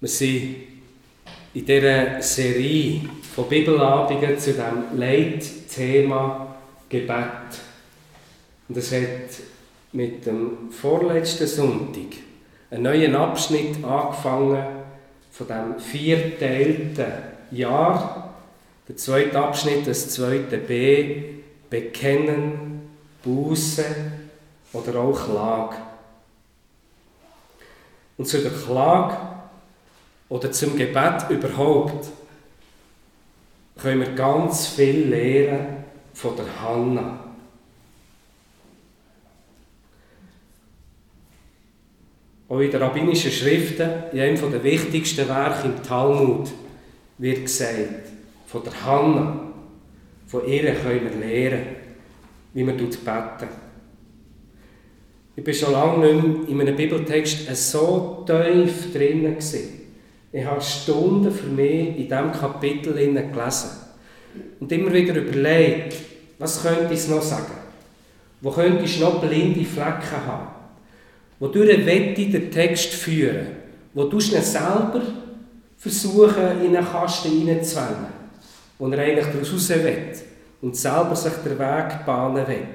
Wir sind in dieser Serie von Bibelabenden zu dem Leitthema Gebet. Und es hat mit dem vorletzten Sonntag einen neuen Abschnitt angefangen von dem vierteilten Jahr. Der zweite Abschnitt, das zweite B, Bekennen, Buße oder auch Klage. Und zu der Klage oder zum Gebet überhaupt können wir ganz viel lernen von der Hanna. Auch in den rabbinischen Schriften, in einem der wichtigsten Werke im Talmud, wird gesagt, von der Hanna, von ihr können wir lernen, wie man beten. Ich war schon lange nicht mehr in einem Bibeltext so tief drinnen. Ich habe Stunden für mich in diesem Kapitel gelesen. Und immer wieder überlegt, was könnte ich noch sagen? Wo könnte ich noch blinde Flecken haben? Wodurch wette ich den Text führen? Wo du ihn selber versuchen, in einen Kasten hineinzwängen, wo er eigentlich daraus raus will und selber sich den Weg bahnen will.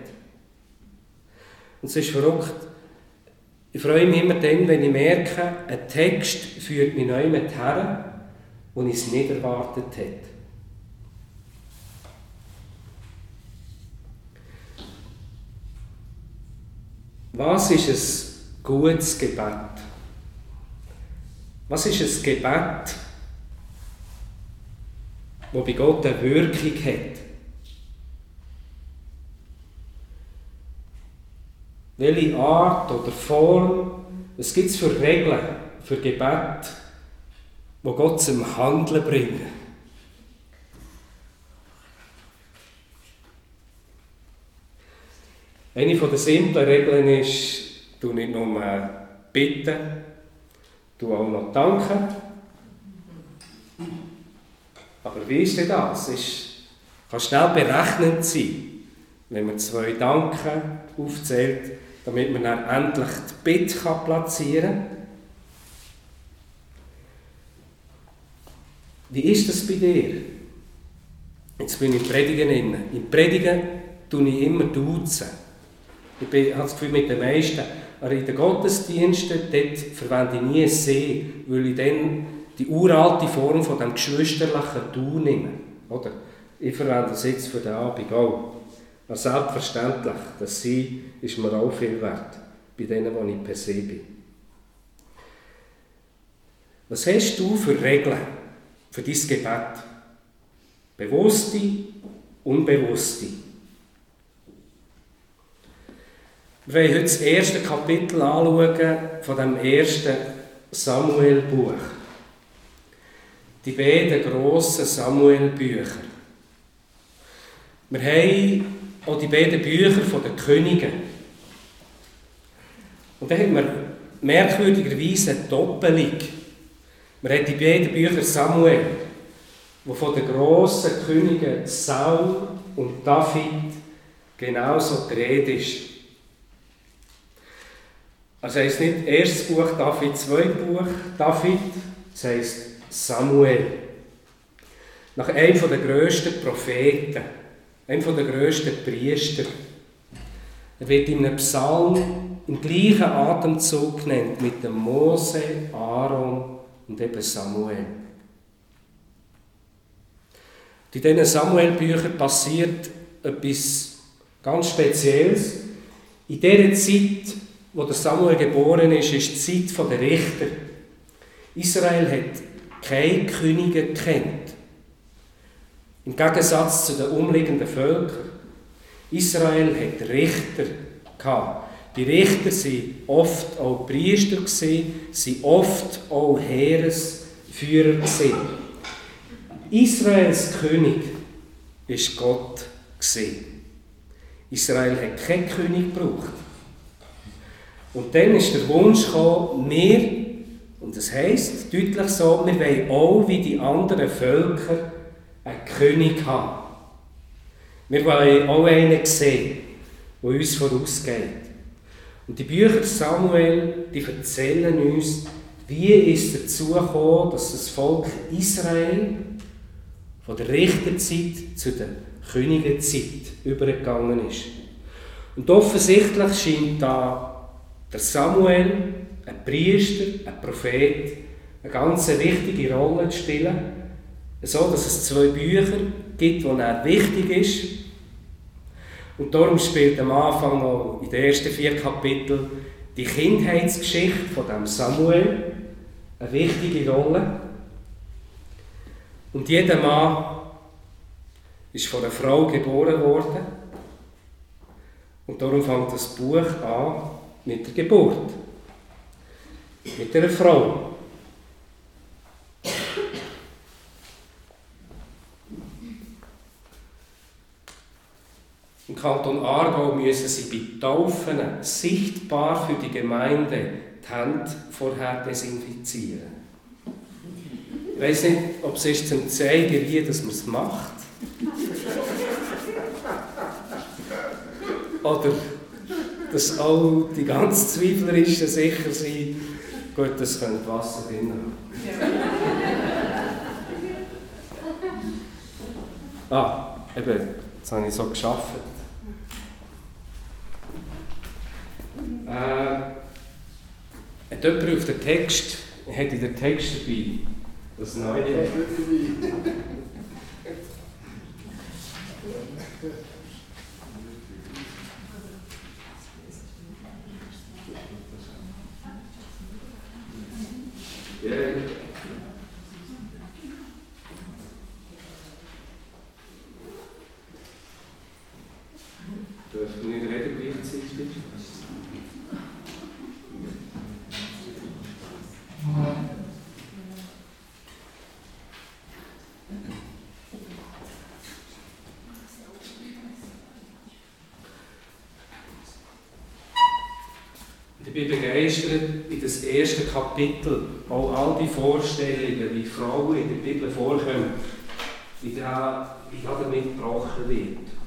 Und es ist verrückt. Ich freue mich immer dann, wenn ich merke, ein Text führt mich neu mit her, wo ich es nicht erwartet hätte. Was ist ein gutes Gebet? Was ist ein Gebet, das bei Gott eine Wirkung hat? Welche Art oder Form, was gibt es für Regeln für Gebet, wo Gott zum Handeln bringen? Eine der simplen Regeln ist, du nicht nur bitten, du auch noch danken. Aber wie ist denn das? Es kann schnell berechnend sein, wenn man zwei Danken aufzählt damit man dann endlich die Bitte platzieren kann. Wie ist das bei dir? Jetzt bin ich im Predigen inne. Im Predigen tue ich immer duzen. Ich habe das Gefühl, mit den meisten, aber in den Gottesdiensten dort verwende ich nie «sie», weil ich dann die uralte Form von dem geschwisterlichen «du» nehme. Oder? Ich verwende das jetzt für den Abend auch. Aber selbstverständlich, das Sie ist mir auch viel wert, bei denen, wo ich per se bin. Was hast du für Regeln für dein Gebet? Bewusste, unbewusste. Wir wollen heute das erste Kapitel anschauen von dem ersten Samuel-Buch. Die beiden grossen Samuel-Bücher. Wir haben auch die beiden Bücher von den Königen. Und da hat man merkwürdigerweise eine Doppelung. Man hat die beiden Bücher Samuel, wo von den grossen Königen Saul und David genauso die Rede ist. Also heisst nicht erstes Buch David, zweites Buch David, das heisst Samuel. Nach einem der grössten Propheten. Einer der grössten Priester. Er wird in einem Psalm im gleichen Atemzug genannt mit dem Mose, Aaron und eben Samuel. In diesen Samuel-Büchern passiert etwas ganz Spezielles. In dieser Zeit, wo der Samuel geboren ist, ist die Zeit der Richter. Israel hat keine Könige gekannt. Im Gegensatz zu den umliegenden Völkern. Israel hat Richter gehabt. Die Richter waren oft auch Priester, waren oft auch Heeresführer. Israels König war Gott. Israel hat keinen König gebraucht. Und dann ist der Wunsch gekommen, wir, und das heisst deutlich so, wir wollen auch wie die anderen Völker einen König haben. Wir wollen auch einen sehen, der uns vorausgeht. Und die Bücher Samuel, die erzählen uns, wie es dazu gekommen, dass das Volk Israel von der Richterzeit zu der Königenzeit übergegangen ist. Und offensichtlich scheint da der Samuel, ein Priester, ein Prophet, eine ganz wichtige Rolle zu spielen, so dass es zwei Bücher gibt, wo er wichtig ist. Und darum spielt am Anfang auch in den ersten vier Kapiteln die Kindheitsgeschichte von dem Samuel eine wichtige Rolle. Und jeder Mann ist von einer Frau geboren worden. Und darum fängt das Buch an mit der Geburt. Mit einer Frau. Im Kanton Aargau müssen sie bei Taufen sichtbar für die Gemeinde die Hände vorher desinfizieren. Ich weiß nicht, ob es ist zum zeigen, wie das man es macht. Oder dass auch die ganz Zweiflerischen sicher sind, gut, das könnte Wasser drin haben. ah, eben, jetzt habe ich so geschafft. Äh, hat jemand auf den Text, hätte den Text dabei? Das Neue. Yeah. Dürfen nicht reden gleichzeitig? Ich bin begeistert in das erste Kapitel, auch all die Vorstellungen, wie Frauen in der Bibel vorkommen, wie, da, wie da damit gebrochen wird.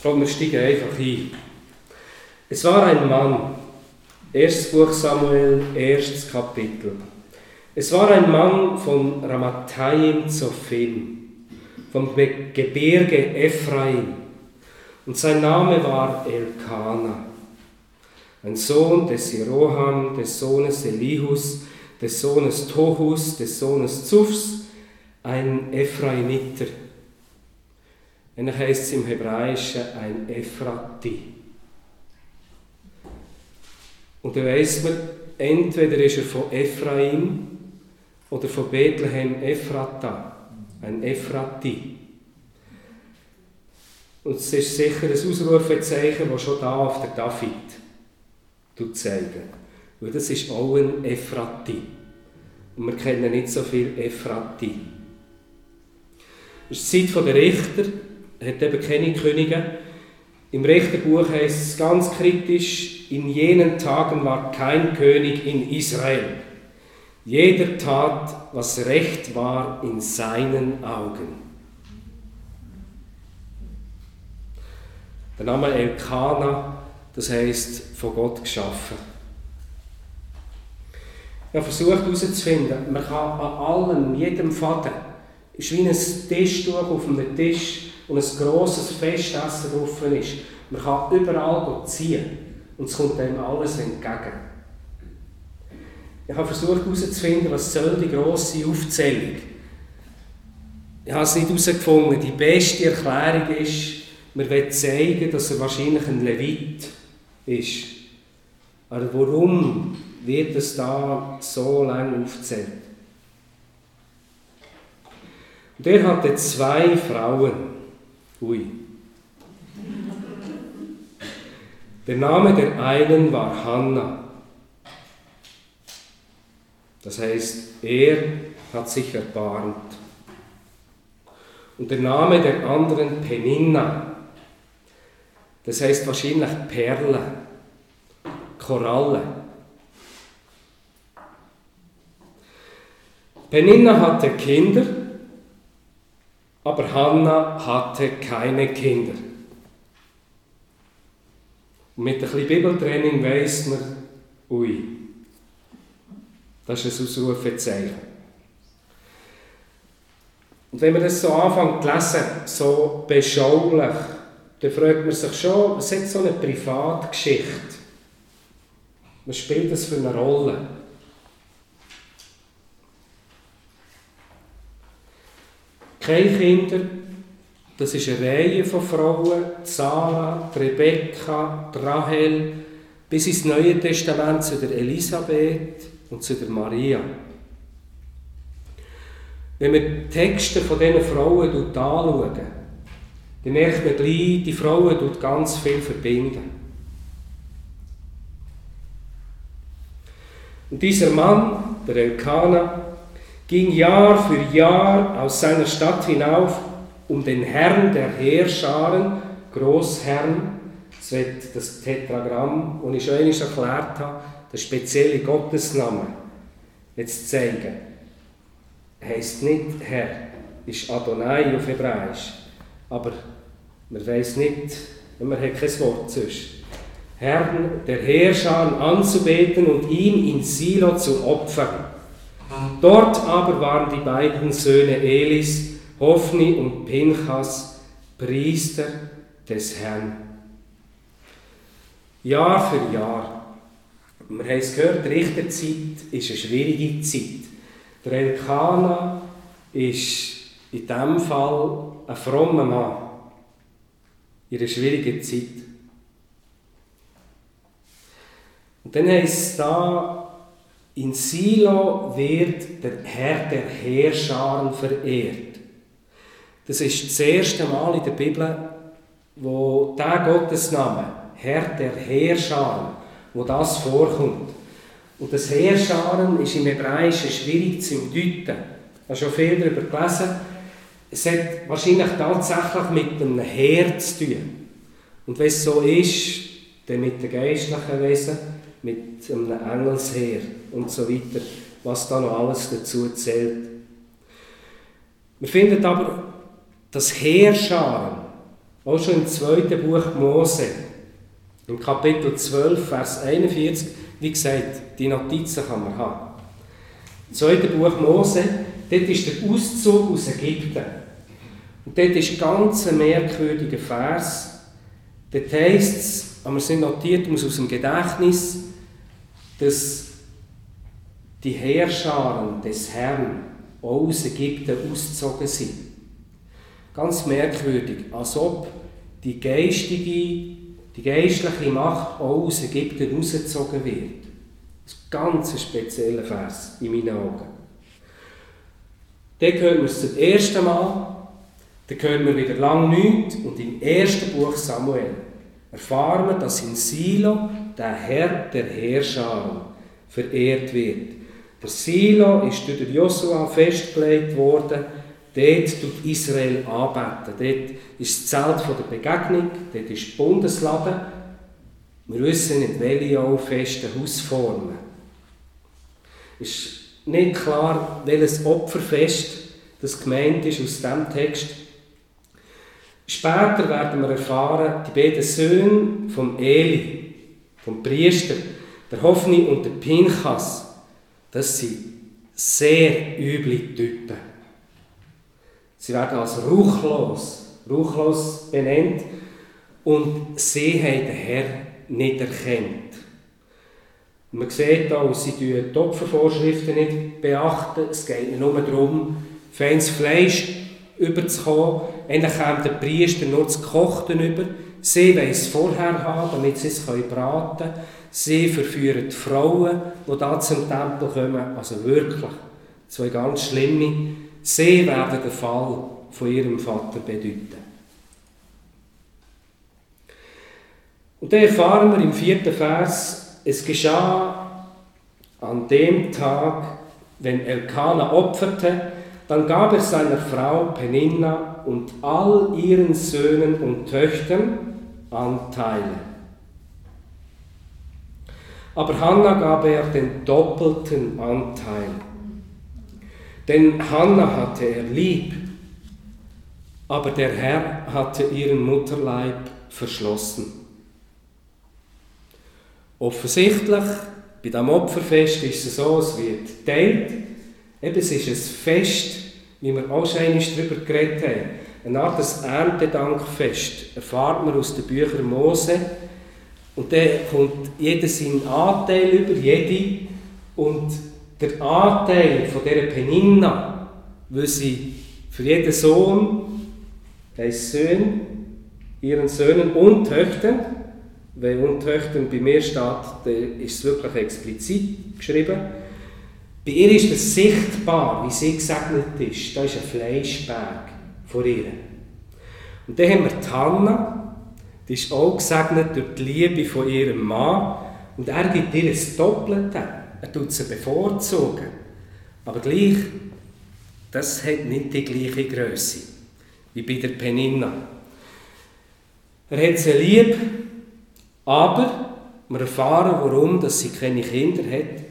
Glaube, wir steigen einfach ein. Es war ein Mann, erstes Buch Samuel, erstes Kapitel. Es war ein Mann von Ramathaim Zophim, vom Gebirge Ephraim, und sein Name war Elkanah, ein Sohn des Jeroham, des Sohnes Elihus, des Sohnes Tohus, des Sohnes Zufs, ein Ephraimiter. Ähnlich heißt es im Hebräischen ein Ephrati. Und da weiss man, entweder ist er von Ephraim oder von Bethlehem Ephrata, ein Ephrati. Und es ist sicher ein Ausrufezeichen, das schon da auf der David zeigen. Weil das ist auch ein Ephrati. Und wir kennen nicht so viel Ephrati. Es ist die Zeit der Richter, hat eben keine Könige. Im Richterbuch heißt es ganz kritisch, in jenen Tagen war kein König in Israel. Jeder tat, was recht war in seinen Augen. Der Name Elkana, das heißt von Gott geschaffen. Ich habe versucht herauszufinden, man kann an allem, jedem Faden, ist wie ein Tischtuch auf einem Tisch und ein grosses Festessen drauf ist. Man kann überall ziehen und es kommt einem alles entgegen. Ich habe versucht herauszufinden, was soll die grosse Aufzählung. Ich habe es nicht herausgefunden. Die beste Erklärung ist, man will zeigen, dass er wahrscheinlich ein Levit ist. Aber warum wird es da so lange aufgezählt? Und er hatte zwei Frauen. Ui. Der Name der einen war Hannah. Das heißt, er hat sich erbarmt. Und der Name der anderen Peninna. Das heißt wahrscheinlich Perle, Koralle. Peninna hatte Kinder, aber Hannah hatte keine Kinder. Und mit ein bisschen Bibeltraining weiss man, ui, das ist ein Ausrufezeichen. Und wenn man das so anfängt zu lesen, so beschaulich, dann fragt man sich schon, was ist so eine Privatgeschichte? Was spielt das für eine Rolle? Keine Kinder, das ist eine Reihe von Frauen, Sarah, Rebekka, Rahel, bis ins Neue Testament zu der Elisabeth und zu der Maria. Wenn wir die Texte von diesen Frauen anschauen, dann merkt man gleich, die Frauen tut ganz viel verbinden. Und dieser Mann, der Elkanah, ging Jahr für Jahr aus seiner Stadt hinauf, um den Herrn der Heerscharen, Großherrn, das wird das Tetragramm, das ich schon einmal erklärt habe, der spezielle Gottesname, jetzt zeigen. Heißt nicht Herr, ist Adonai auf Hebräisch, aber man weiß nicht, man hat kein Wort sonst. Herrn der Heerscharen anzubeten und ihm in Silo zu opfern. Dort aber waren die beiden Söhne Elis, Hophni und Pinchas, Priester des Herrn. Jahr für Jahr. Wir haben es gehört, Richterzeit ist eine schwierige Zeit. Der Elkanah ist in diesem Fall ein frommer Mann in einer schwierigen Zeit. Und dann heißt es da, in Silo wird der Herr der Heerscharen verehrt. Das ist das erste Mal in der Bibel, wo der Gottesname, Herr der Heerscharen, wo das vorkommt. Und das Heerscharen ist im Hebräischen schwierig zu deuten. Ich habe schon viel darüber gelesen. Es hat wahrscheinlich tatsächlich mit einem Heer zu tun. Und wenn es so ist, dann mit den geistlichen Wesen, mit einem Engelsheer und so weiter, was da noch alles dazu zählt. Wir finden aber das Heerscharen, auch schon im zweiten Buch Mose, im Kapitel 12, Vers 41, wie gesagt, die Notizen kann man haben. Im zweiten Buch Mose, dort ist der Auszug aus Ägypten. Und dort ist ganz ein merkwürdiger Vers. Dort heisst es, aber wir sind notiert aus dem Gedächtnis, dass die Heerscharen des Herrn aus Ägypten ausgezogen sind. Ganz merkwürdig, als ob die geistige, die geistliche Macht aus Ägypten ausgezogen wird. Das ist ein ganz spezieller Vers in meinen Augen. Dann hören wir es zum ersten Mal, dann hören wir wieder lang nichts und im ersten Buch Samuel erfahren wir, dass in Silo der Herr der Heerscharen verehrt wird. Der Silo ist durch Josua festgelegt worden. Dort tut Israel anbeten. Dort ist das Zelt der Begegnung, dort ist die Bundeslade. Wir wissen nicht, welche auch festen Hausformen. Es ist nicht klar, welches Opferfest das gemeint ist aus diesem Text. Später werden wir erfahren, die beiden Söhne vom Eli, vom Priester, der Hoffni und der Pinchas, das sind sehr üble Typen. Sie werden als ruchlos, ruchlos benannt und sie haben den Herr nicht erkannt. Man sieht auch, sie beachten die Opfervorschriften nicht. beachten. Es geht nur darum, feines Fleisch überzukommen. Eigentlich kommt der Priester nur das Kochten über. Sie wollen es vorher haben, damit sie es braten können. Sie verführen die Frauen, die da zum Tempel kommen. Also wirklich zwei ganz schlimme. Sie werden den Fall von ihrem Vater bedeuten. Und dann erfahren wir im vierten Vers, es geschah an dem Tag, wenn Elkanah opferte, dann gab er seiner Frau Peninna und all ihren Söhnen und Töchtern Anteile. Aber Hannah gab er den doppelten Anteil. Denn Hannah hatte er lieb, aber der Herr hatte ihren Mutterleib verschlossen. Offensichtlich, bei dem Opferfest ist es so, es wird geteilt. Eben, es ist ein Fest, wie wir auch schon einmal darüber geredet haben. Eine Art des Erntedankfest erfahrt man aus den Büchern Mose. Und dann kommt jeder seinen Anteil über, jede. Und der Anteil von dieser Peninna, weil sie für jeden Sohn, heisst Söhne, ihren Söhnen und Töchtern, wenn und Töchtern bei mir steht, dann ist es wirklich explizit geschrieben. Bei ihr ist es sichtbar, wie sie gesegnet ist. Da ist ein Fleischberg vor ihr. Und dann haben wir die Hanna, die ist auch gesegnet durch die Liebe von ihrem Mann. Und er gibt ihr das Doppelte. Er tut sie bevorzugen. Aber gleich, das hat nicht die gleiche Größe wie bei der Peninna. Er hat sie lieb, aber wir erfahren, warum dass sie keine Kinder hat.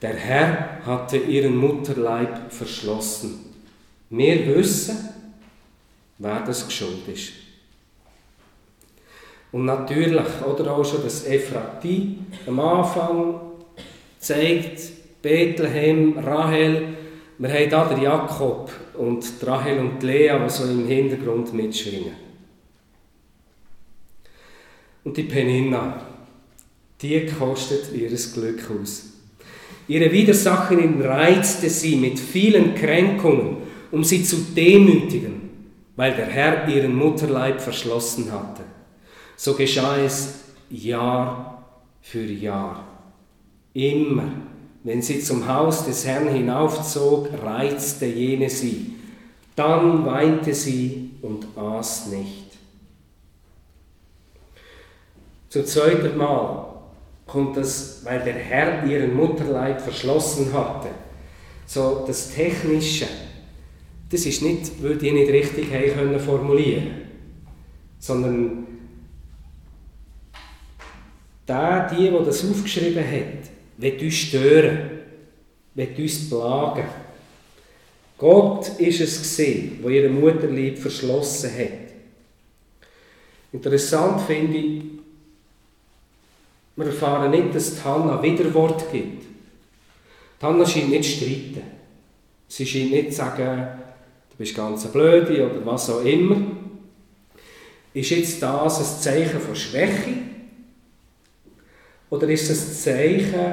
Der Herr hatte ihren Mutterleib verschlossen. Wir wissen, wer das geschuld ist. Und natürlich, oder auch schon das Ephrati am Anfang zeigt, Bethlehem, Rahel, wir haben da den Jakob und Rahel und Lea, die so im Hintergrund mitschwingen. Und die Peninna, die kostet ihres Glück aus. Ihre Widersacherin reizte sie mit vielen Kränkungen, um sie zu demütigen, weil der Herr ihren Mutterleib verschlossen hatte. So geschah es Jahr für Jahr. Immer, wenn sie zum Haus des Herrn hinaufzog, reizte jene sie. Dann weinte sie und aß nicht. Zum zweiten Mal kommt das, weil der Herr ihren Mutterleib verschlossen hatte. So das Technische, das ist nicht, weil die nicht richtig haben können formulieren sondern der, die, der das aufgeschrieben hat, wird uns stören, wird uns plagen. Gott ist es gesehen, wo ihre Mutterlieb verschlossen hat. Interessant finde ich, wir erfahren nicht, dass die Hanna Widerwort gibt. Die Hanna scheint nicht zu streiten. Sie scheint nicht zu sagen, du bist ganz blöde oder was auch immer. Ist jetzt das ein Zeichen von Schwäche? Oder ist es ein Zeichen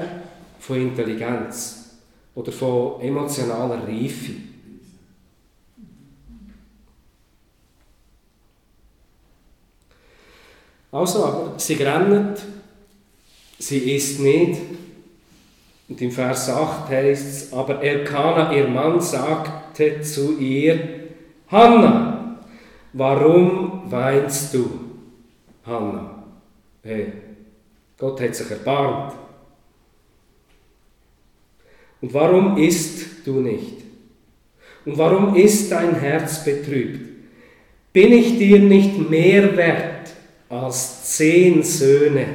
von Intelligenz oder von emotionaler Reife? Also, aber sie rennen sie isst nicht. Und im Vers 8 heißt es, aber Elkanah, ihr Mann, sagte zu ihr, Hanna, warum weinst du? Hanna, hey, Gott hat sich erbarmt. Und warum isst du nicht? Und warum ist dein Herz betrübt? Bin ich dir nicht mehr wert als zehn Söhne?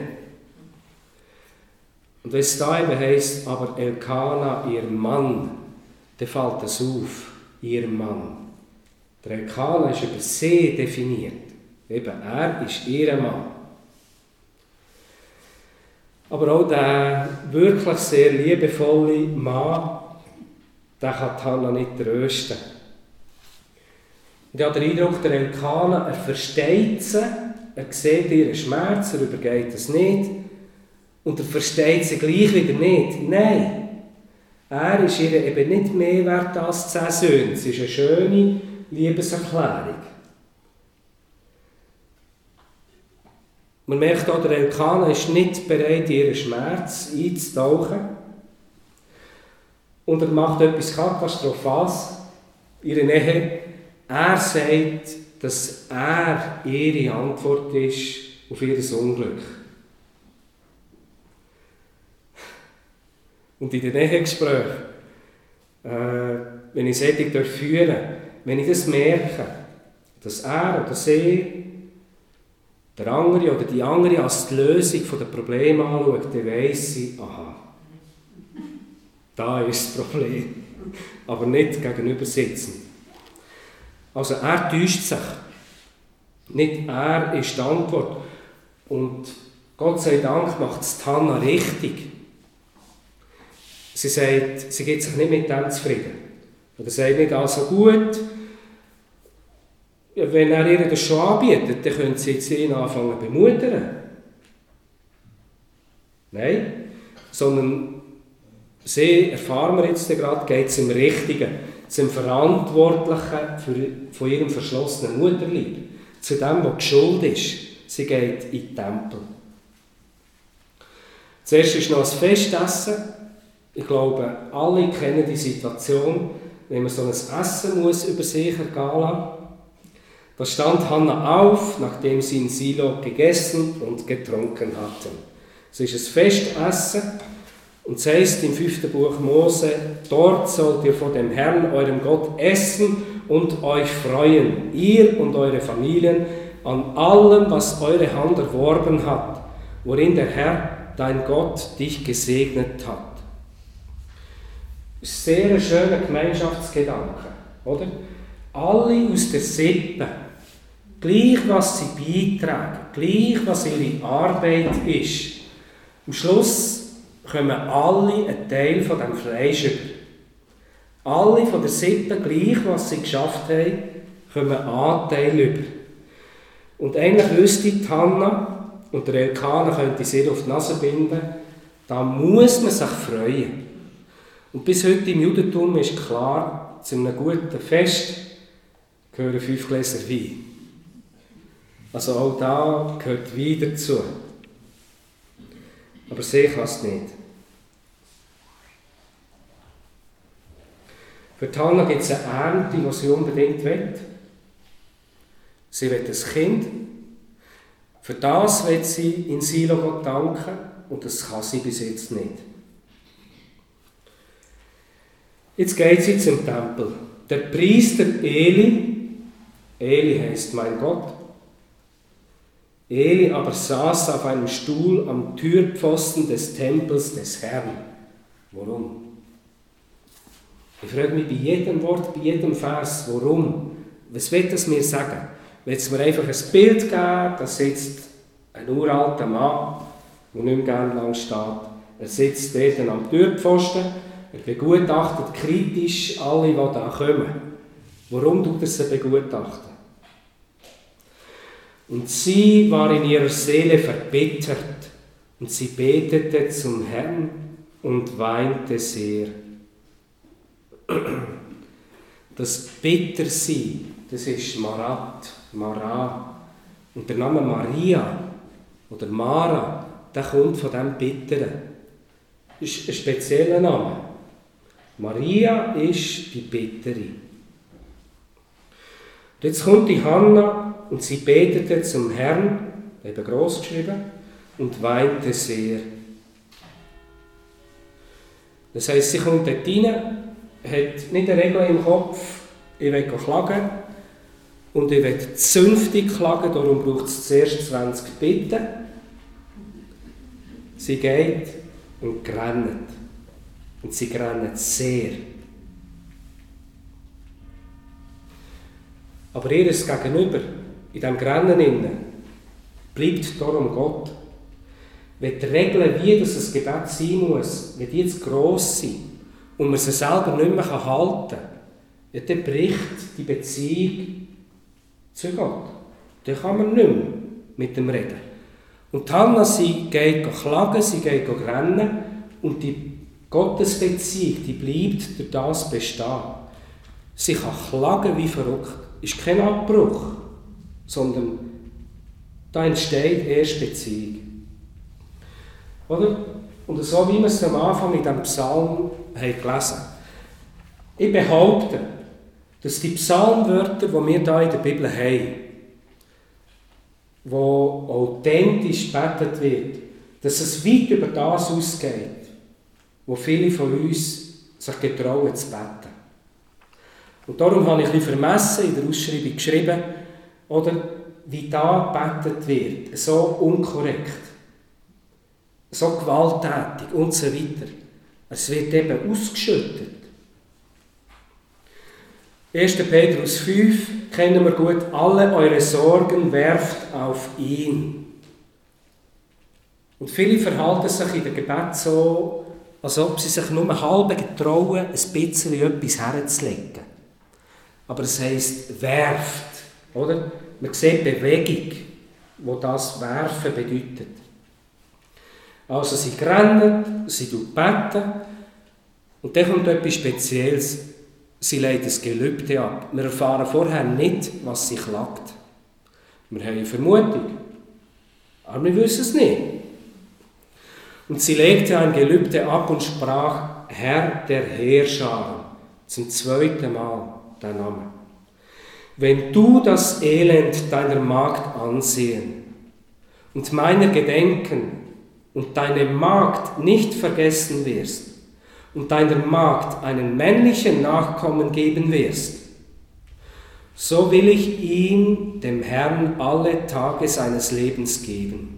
Und es da heisst, aber Elkana, ihr Mann, dann fällt es auf, ihr Mann. Der Elkana ist über sie definiert. Eben, er ist ihr Mann. Aber auch der wirklich sehr liebevolle Mann, der kann Hannah nicht trösten. Ich habe den Eindruck, der Elkana, er versteht sie, er sieht ihren Schmerz, er übergeht es nicht. Und er versteht sie gleich wieder nicht. Nein, er ist ihr eben nicht mehr wert als zehn Söhne. Es ist eine schöne Liebeserklärung. Man merkt auch, der Elkanah ist nicht bereit, ihren Schmerz einzutauchen. Und er macht etwas Katastrophales. Ihre Nähe. Er sagt, dass er ihre Antwort ist auf ihr Unglück. Und in den Ehegesprächen, äh, wenn ich solche führen wenn ich das merke, dass er oder sie der andere oder die andere als die Lösung der Probleme anschaut, dann weiss ich, aha, da ist das Problem. aber nicht gegenüber sitzen. Also er täuscht sich. Nicht er ist die Antwort. Und Gott sei Dank macht es Hanna richtig. Sie sagt, sie gibt sich nicht mit dem zufrieden. Oder sagt nicht, also gut, wenn er ihr das schon anbietet, dann können sie jetzt ihn anfangen zu bemuttern. Nein, sondern sie, erfahren wir jetzt gerade, geht zum Richtigen, zum Verantwortlichen für, von ihrem verschlossenen Mutterlieb, zu dem, was Schuld ist. Sie geht in den Tempel. Zuerst ist noch ein Festessen. Ich glaube, alle kennen die Situation, wenn man so ein Essen muss über sich ergehen. Da stand Hannah auf, nachdem sie in Silo gegessen und getrunken hatten. Es ist ein Festessen und es heißt im fünften Buch Mose, dort sollt ihr vor dem Herrn, eurem Gott, essen und euch freuen, ihr und eure Familien, an allem, was eure Hand erworben hat, worin der Herr, dein Gott, dich gesegnet hat. Sehr ein schöner Gemeinschaftsgedanke, oder? Alle aus der Sippe, gleich was sie beitragen, gleich was ihre Arbeit ist, am Schluss kommen alle einen Teil von dem Fleisch über. Alle von der Sippe, gleich was sie geschafft haben, kommen einen Anteil über. Und eigentlich wüsste Hanna, und der Elkaner könnte sie auf die Nase binden, da muss man sich freuen. Und bis heute im Judentum ist klar, zu einem guten Fest gehören fünf Gläser Wein. Also auch da gehört Wein dazu. Aber sie kann es nicht. Für Tana gibt es eine Ernte, die sie unbedingt will. Sie will ein Kind. Für das will sie in Silo danken und das kann sie bis jetzt nicht. Jetzt geht sie zum Tempel. Der Priester Eli, Eli heißt mein Gott, Eli aber saß auf einem Stuhl am Türpfosten des Tempels des Herrn. Warum? Ich frage mich bei jedem Wort, bei jedem Vers, warum? Was will das mir sagen? Will es mir einfach ein Bild geben, da sitzt ein uralter Mann, der nicht mehr gerne lang steht. Er sitzt dort am Türpfosten, er begutachtet kritisch alle, die da kommen. Warum tut er sie begutachten? Und sie war in ihrer Seele verbittert und sie betete zum Herrn und weinte sehr. Das Bittersein, das ist Marat, Mara. Und der Name Maria oder Mara, der kommt von dem Bitteren. Das ist ein spezieller Name. Maria ist die Bittere. Jetzt kommt die Hanna und sie betete zum Herrn, eben groß geschrieben, und weinte sehr. Das heißt, sie kommt dort rein, hat nicht eine Regel im Kopf, ich will klagen und ich will zünftig klagen, darum braucht es zuerst 20 Bitten. Sie geht und grennt. Und sie grennt sehr. Aber ihr Gegenüber, in diesem Grennen innen, bleibt darum Gott. Wenn die Regeln, wie das ein Gebet sein muss, wenn die jetzt gross sind und man sie selber nicht mehr halten kann, dann bricht die Beziehung zu Gott. Dann kann man nicht mehr mit dem reden. Und Hannah, sie geht klagen, sie geht rennen und die Gottesbeziehung, die bleibt durch das bestehen. Sie kann klagen wie verrückt. Ist kein Abbruch sondern da entsteht erst Beziehung. Oder? Und so wie wir es am Anfang in diesem Psalm haben gelesen Ich behaupte, dass die Psalmwörter, die wir hier in der Bibel haben, wo authentisch betet wird, dass es weit über das ausgeht, wo viele von uns sich getrauen zu beten. Und darum habe ich ein vermessen in der Ausschreibung geschrieben, oder wie da gebetet wird, so unkorrekt, so gewalttätig und so weiter. Es wird eben ausgeschüttet. 1. Petrus 5 kennen wir gut. Alle eure Sorgen werft auf ihn. Und viele verhalten sich in der Gebet so, als ob sie sich nur halb getrauen, ein bisschen etwas herzulegen. Aber es heisst, werft, oder? Man sieht Bewegung, wo das Werfen bedeutet. Also sie rennen, sie beten und dann kommt etwas Spezielles. Sie legt das Gelübde ab. Wir erfahren vorher nicht, was sie klagt. Wir haben eine Vermutung, aber wir wissen es nicht. Und sie legte ein Gelübde ab und sprach, Herr der Heerscharen, zum zweiten Mal dein Name. Wenn du das Elend deiner Magd ansehen und meiner gedenken und deine Magd nicht vergessen wirst und deiner Magd einen männlichen Nachkommen geben wirst, so will ich ihn dem Herrn alle Tage seines Lebens geben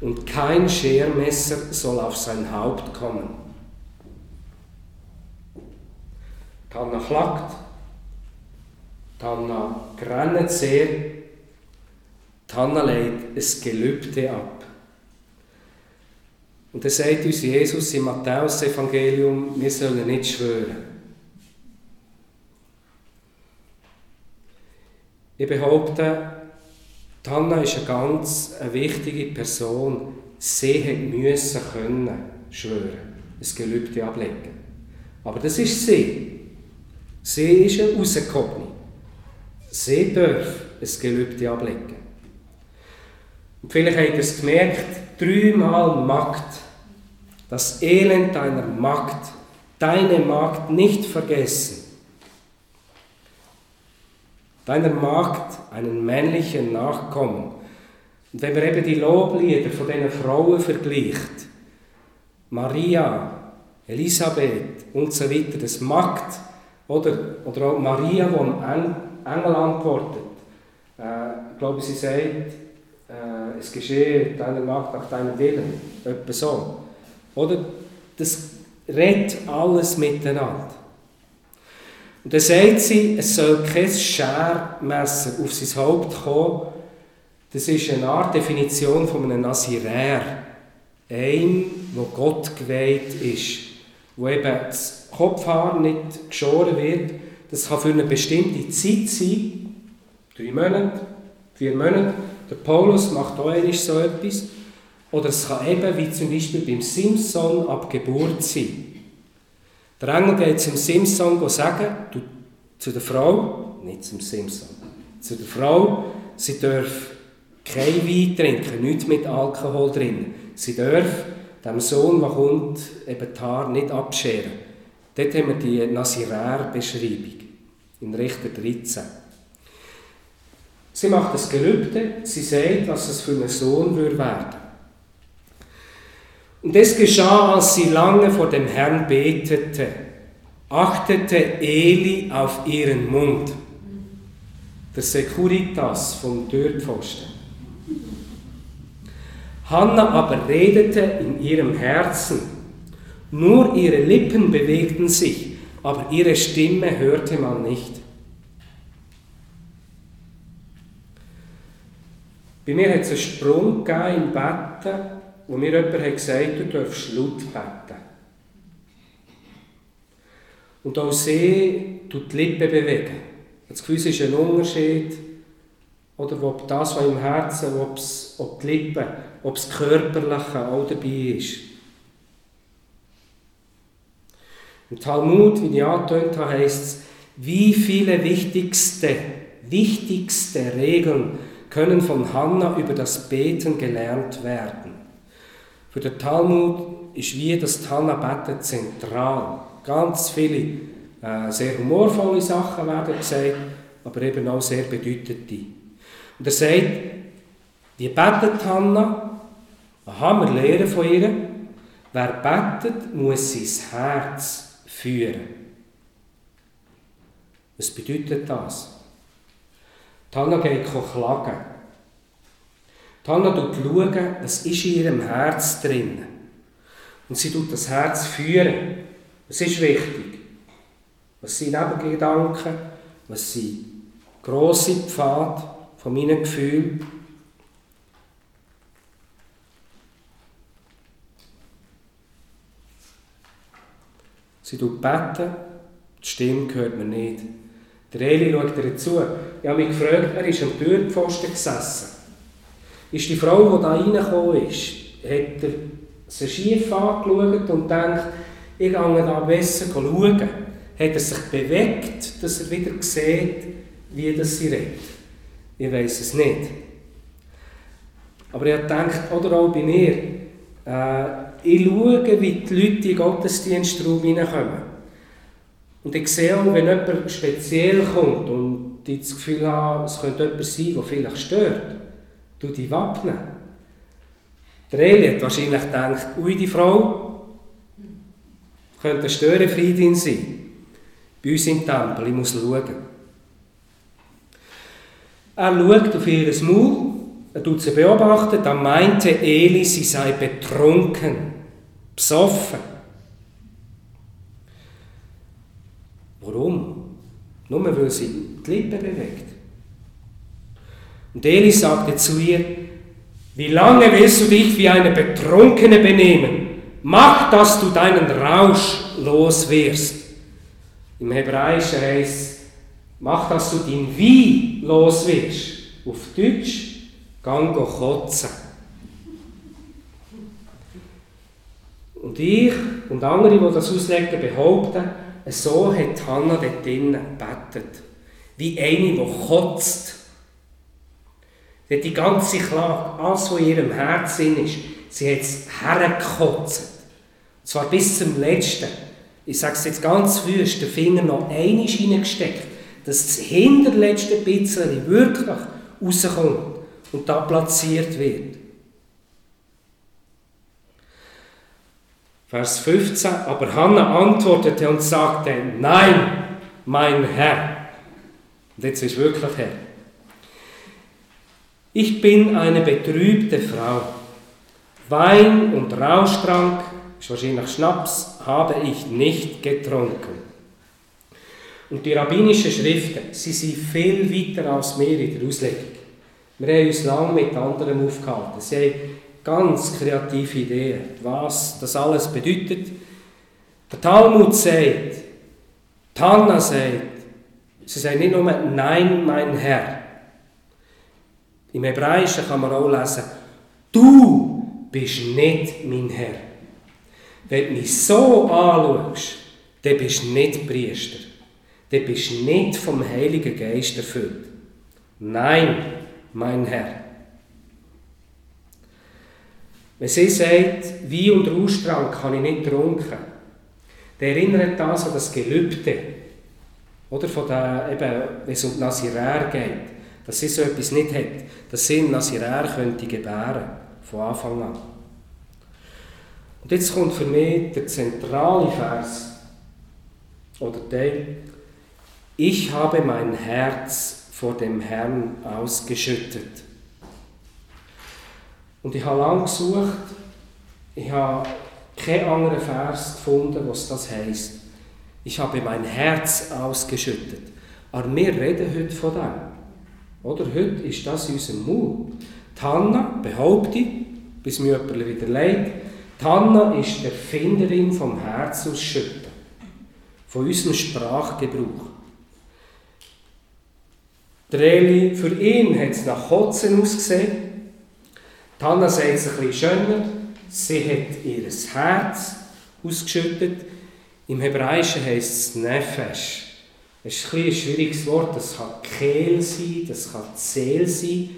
und kein Schermesser soll auf sein Haupt kommen. Tanna klagt, Tanna grennet sehr, Tanna legt ein Gelübde ab. Und er sagt uns Jesus im Matthäus-Evangelium, wir sollen nicht schwören. Ich behaupte, Tanna ist eine ganz eine wichtige Person. Sie hat müssen können schwören, ein Gelübde ablegen. Aber das ist sie. Sie ist eine Rausgekommene. Sie darf ein Gelübde ablegen. Und vielleicht habt ihr es gemerkt, dreimal Magd. Das Elend deiner Magd, deine Magd nicht vergessen deiner Magd einen männlichen Nachkommen. Und wenn man eben die Loblieder von diesen Frauen vergleicht, Maria, Elisabeth und so weiter, das Magd, oder, oder auch Maria, die am Engel antwortet, äh, ich glaube, sie sagt, äh, es geschehe deiner Magd nach deinem Willen, etwa so. Oder? Das redet alles miteinander. Und dann sagt sie, es soll kein Schermesser auf sein Haupt kommen. Das ist eine Art Definition von einem Nazirär. Ein, wo Gott geweiht ist. Wo eben das Kopfhaar nicht geschoren wird. Das kann für eine bestimmte Zeit sein. Drei Monate, vier Monate. Der Paulus macht auch so etwas. Oder es kann eben, wie zum Beispiel beim Simpson, ab Geburt sein. Der Engel geht zum Simson sagen, du, zu der Frau, nicht zum Simson, zu der Frau, sie darf kein Wein trinken, nichts mit Alkohol drin. Sie darf dem Sohn, der kommt, eben die Haare nicht abscheren. Dort haben wir die Nasirär-Beschreibung in Richter 13. Sie macht das Gelübde, sie sagt, was es für einen Sohn werden würde. Und es geschah, als sie lange vor dem Herrn betete, achtete Eli auf ihren Mund, der Securitas vom Türpfosten. Hannah aber redete in ihrem Herzen, nur ihre Lippen bewegten sich, aber ihre Stimme hörte man nicht. Bei mir hat es einen Sprung gegeben im Betten, wo mir jemand hat gesagt du darfst laut beten. Und auch sie tut die Lippen bewegen. Das Gefühl ist ein Unterschied, oder ob das, was im Herzen, ob die Lippen, ob das Körperliche auch dabei ist. Im Talmud, wie ich angetönt habe, heisst es, wie viele wichtigste, wichtigste Regeln können von Hannah über das Beten gelernt werden. Für den Talmud ist wie das Tanabeten zentral. Ganz viele äh, sehr humorvolle Sachen werden gesagt, aber eben auch sehr bedeutende. Und er sagt, wie betet Hannah? Aha, wir von ihr, wer betet, muss sein Herz führen. Was bedeutet das? Hannah geht klagen. Hannah schaut, was ist in ihrem Herz drin. Und sie tut das Herz führen. Es ist wichtig. Was sind Nebengedanken? Was sind grosse Pfade von meinen Gefühlen? Sie tut beten, die Stimme hört man nicht. Der Eli schaut ihr zu. Ich habe mich gefragt, er ist am Türpfosten gesessen. Ist die Frau, die da reingekommen ist, hat er sie schief angeschaut und denkt, ich gehe da besser schauen. Hat er sich bewegt, dass er wieder sieht, wie das sie redet? Ich weiß es nicht. Aber er denkt, oder auch bei mir, äh, ich schaue, wie die Leute in den Gottesdienstraum hineinkommen. Und ich sehe auch, wenn jemand speziell kommt und ich das Gefühl habe, es könnte jemand sein, der vielleicht stört, du die wappnen. Der Eli hat wahrscheinlich gedacht, ui, die Frau könnte eine Störenfriedin sein. Bei uns im Tempel, ich muss schauen. Er schaut auf ihr Maul, er tut sie beobachten, dann meinte Eli, sie sei betrunken, besoffen. Warum? Nur weil sie die Lippen bewegt. Und Eli sagte zu ihr, wie lange willst du dich wie eine Betrunkene benehmen? Mach, dass du deinen Rausch los wirst. Im Hebräischen heißt mach, dass du dein Wie los wirst. Auf Deutsch, gang kotzen. Und ich und andere, die das auslegen, behaupten, so hat Hannah dort drinnen gebetet. Wie eine, die kotzt. Hat die ganze Klage, alles, was in ihrem Herzen ist, sie hat es hergekotzt. Und zwar bis zum Letzten. Ich sage es jetzt ganz wüst, den Finger noch einmal hineingesteckt, dass das hinterletzte bisschen wirklich rauskommt und da platziert wird. Vers 15, aber Hannah antwortete und sagte, nein, mein Herr. Und jetzt ist wirklich Herr. Ich bin eine betrübte Frau. Wein und Rauschtrank, wahrscheinlich Schnaps, habe ich nicht getrunken. Und die rabbinischen Schriften, sie sind viel weiter als wir in der Auslegung. Wir haben uns lange mit anderen aufgehalten. Sie haben ganz kreative Ideen, was das alles bedeutet. Der Talmud sagt, Tanna sagt, sie sagt nicht nur Nein, mein Herr. Im Hebräischen kann man auch lesen, du bist nicht mein Herr. Wenn du mich so anschaust, dann bist du nicht Priester. Dann bist du nicht vom Heiligen Geist erfüllt. Nein, mein Herr. Wenn sie sagt, Wein und Rauschtrank kann ich nicht trunken, dann erinnert das an das Gelübde. Oder von der, eben, wenn es um die Nasirär geht, dass sie so etwas nicht hat, dass sie einen Nasirär könnte gebären, von Anfang an. Und jetzt kommt für mich der zentrale Vers, oder Teil, ich habe mein Herz vor dem Herrn ausgeschüttet. Und ich habe lange gesucht, ich habe keinen anderen Vers gefunden, was das heißt. Ich habe mein Herz ausgeschüttet. Aber wir reden heute von dem. Oder heute ist das in unserem Mund. Die Hanna, behaupte bis mir jemand die Hanna ist die Erfinderin vom Herzausschütten, von unserem Sprachgebrauch. Der für ihn hat es nach Kotzen ausgesehen. Die Hanna sagt es bisschen schöner. Sie hat ihr Herz ausgeschüttet. Im Hebräischen heißt es Nefesh. Das ist ein, ein schwieriges Wort. Das kann Kehl sein, das kann Seele sein.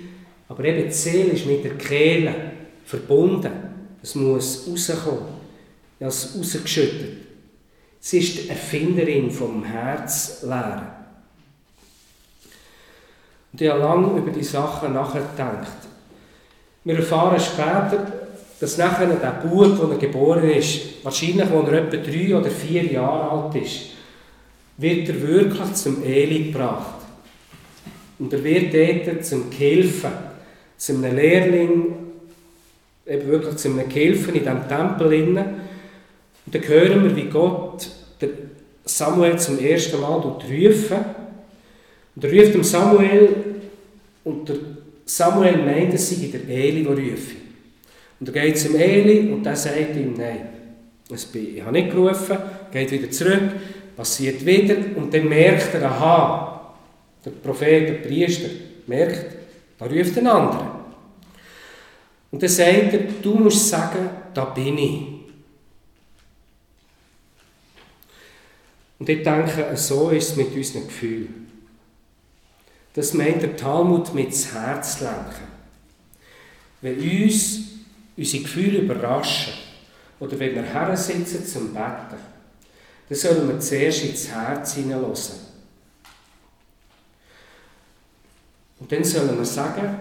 Aber eben die Seele ist mit der Kehle verbunden. Es muss rauskommen. Ja, es rausgeschüttet. Sie ist die Erfinderin vom Herzlehren. Und ich habe lange über die Sachen nachgedacht. Wir erfahren später, dass nachher der Bub, der geboren ist, wahrscheinlich, als er etwa drei oder vier Jahre alt ist, wird er wirklich zum Eli gebracht. Und er wird dort zum Gehilfen, zu einem Lehrling, eben wirklich zu einem Gehilfen in diesem Tempel. Und dann hören wir, wie Gott Samuel zum ersten Mal rufen. Und er ruft Samuel und Samuel meint, es sei der Eli, der rufe. Und er geht zum Eli und der sagt ihm, nein, ich habe nicht gerufen, geht wieder zurück, passiert wieder und dann merkt er, aha, der Prophet, der Priester, merkt, da ruft ein anderer. Und dann sagt er, du musst sagen, da bin ich. Und ich denke, so ist es mit unseren Gefühlen. Das meint der Talmud mit das Herz lenken. Wenn uns unsere Gefühle überraschen oder wenn wir her sitzen zum Betten, dann sollen wir zuerst ins Herz hineinlassen. Und dann sollen wir sagen,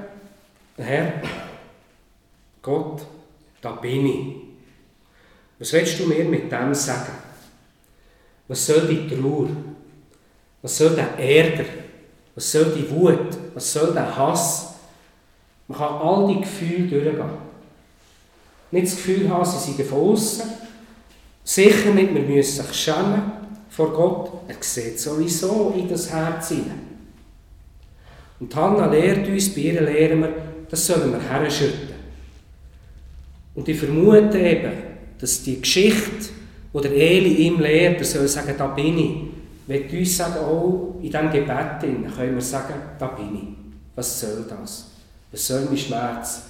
Herr, Gott, da bin ich. Was willst du mir mit dem sagen? Was soll die Trauer? Was soll der Ärger? Was soll die Wut? Was soll der Hass? Man kann all die Gefühle durchgehen. Nicht das Gefühl haben, sie seien von außen. Sicher nicht, wir müssen sich schämen vor Gott. Er sieht sowieso in das Herz hinein. Und Hannah lehrt uns, bei ihr lehren wir, das sollen wir herschütten. Und ich vermute eben, dass die Geschichte, die der Eli ihm lehrt, er soll sagen, da bin ich, wird uns sagen, oh, in diesem Gebet können wir sagen, da bin ich. Was soll das? Was soll mein Schmerz?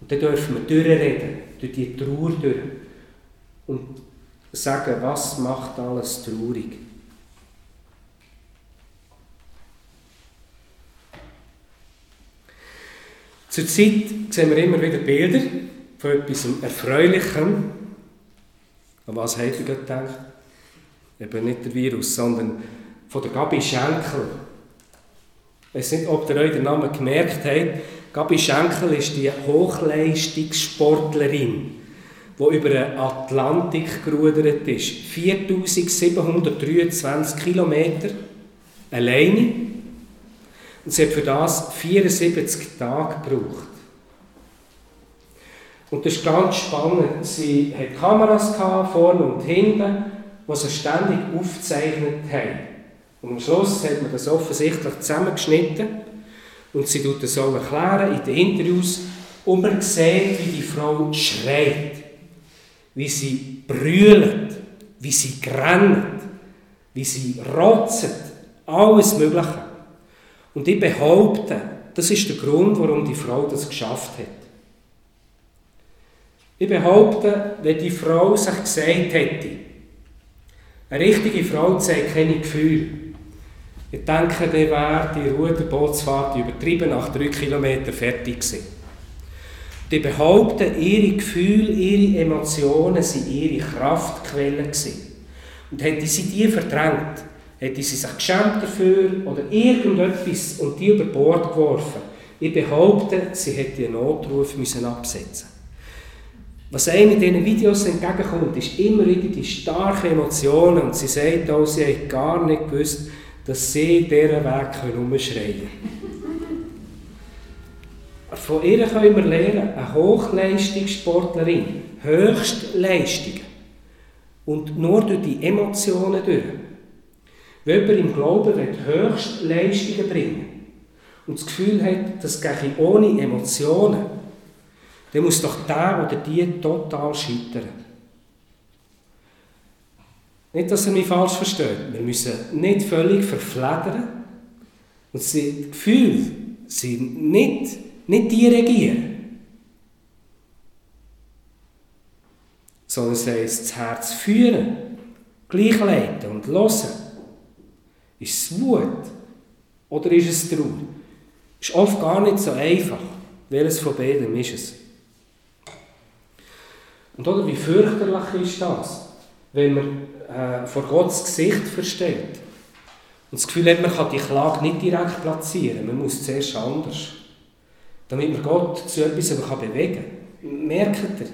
Und dann dürfen wir durchreden, durch die Trauer durch. Und sagen, was macht alles traurig? Zurzeit sehen wir immer wieder Bilder von etwas Erfreulichem. An was habt ihr gedacht? Eben nicht der Virus, sondern von der Gabi Schenkel. Ich weiß nicht, ob ihr euch den Namen gemerkt habt. Gabi Schenkel ist die Hochleistungssportlerin, die über den Atlantik gerudert ist. 4723 Kilometer alleine. Und sie hat für das 74 Tage gebraucht. Und das ist ganz spannend. Sie hat Kameras gehabt, vorne und hinten, die sie ständig aufgezeichnet haben. Und am Schluss hat man das offensichtlich zusammengeschnitten und sie tut das auch erklären in den Interviews. Und man sieht, wie die Frau schreit, wie sie brüllt, wie sie grennt, wie sie rotzt, alles Mögliche. Und ich behaupte, das ist der Grund, warum die Frau das geschafft hat. Ich behaupte, wenn die Frau sich gesagt hätte, eine richtige Frau zeigt keine Gefühle. Ich denke, dann wäre die Ruderbootsfahrt übertrieben nach drei Kilometern fertig gewesen. Ich behaupte, ihre Gefühle, ihre Emotionen waren ihre Kraftquellen. Gewesen. Und hätte sie die verdrängt, hätte sie sich geschämt dafür oder irgendetwas und die über Bord geworfen. Ich behaupte, sie hätte einen Notruf müssen absetzen was einem in diesen Videos entgegenkommt, ist immer wieder die starken Emotionen. Und sie sagt auch, sie hat gar nicht gewusst, dass sie diesen Weg herumschreien können. Von ihr können wir lernen, eine Hochleistungssportlerin, Höchstleistungen. Und nur durch die Emotionen durch. Wenn jemand im Glauben will, Höchstleistungen bringen und das Gefühl hat, das gehe ohne Emotionen, dann muss doch der oder die total scheitern. Nicht, dass er mich falsch versteht. Wir müssen nicht völlig verfledern und die Gefühle sind nicht, nicht die regieren. Sondern es heißt, das Herz führen, gleich leiten und hören. Ist es Wut oder ist es Trauer? Ist oft gar nicht so einfach. Welches von beiden ist es? Und oder, wie fürchterlich ist das, wenn man äh, vor Gottes Gesicht versteht und das Gefühl hat, man kann die Klage nicht direkt platzieren, man muss zuerst anders, damit man Gott zu etwas bewegen kann. Merkt ihr,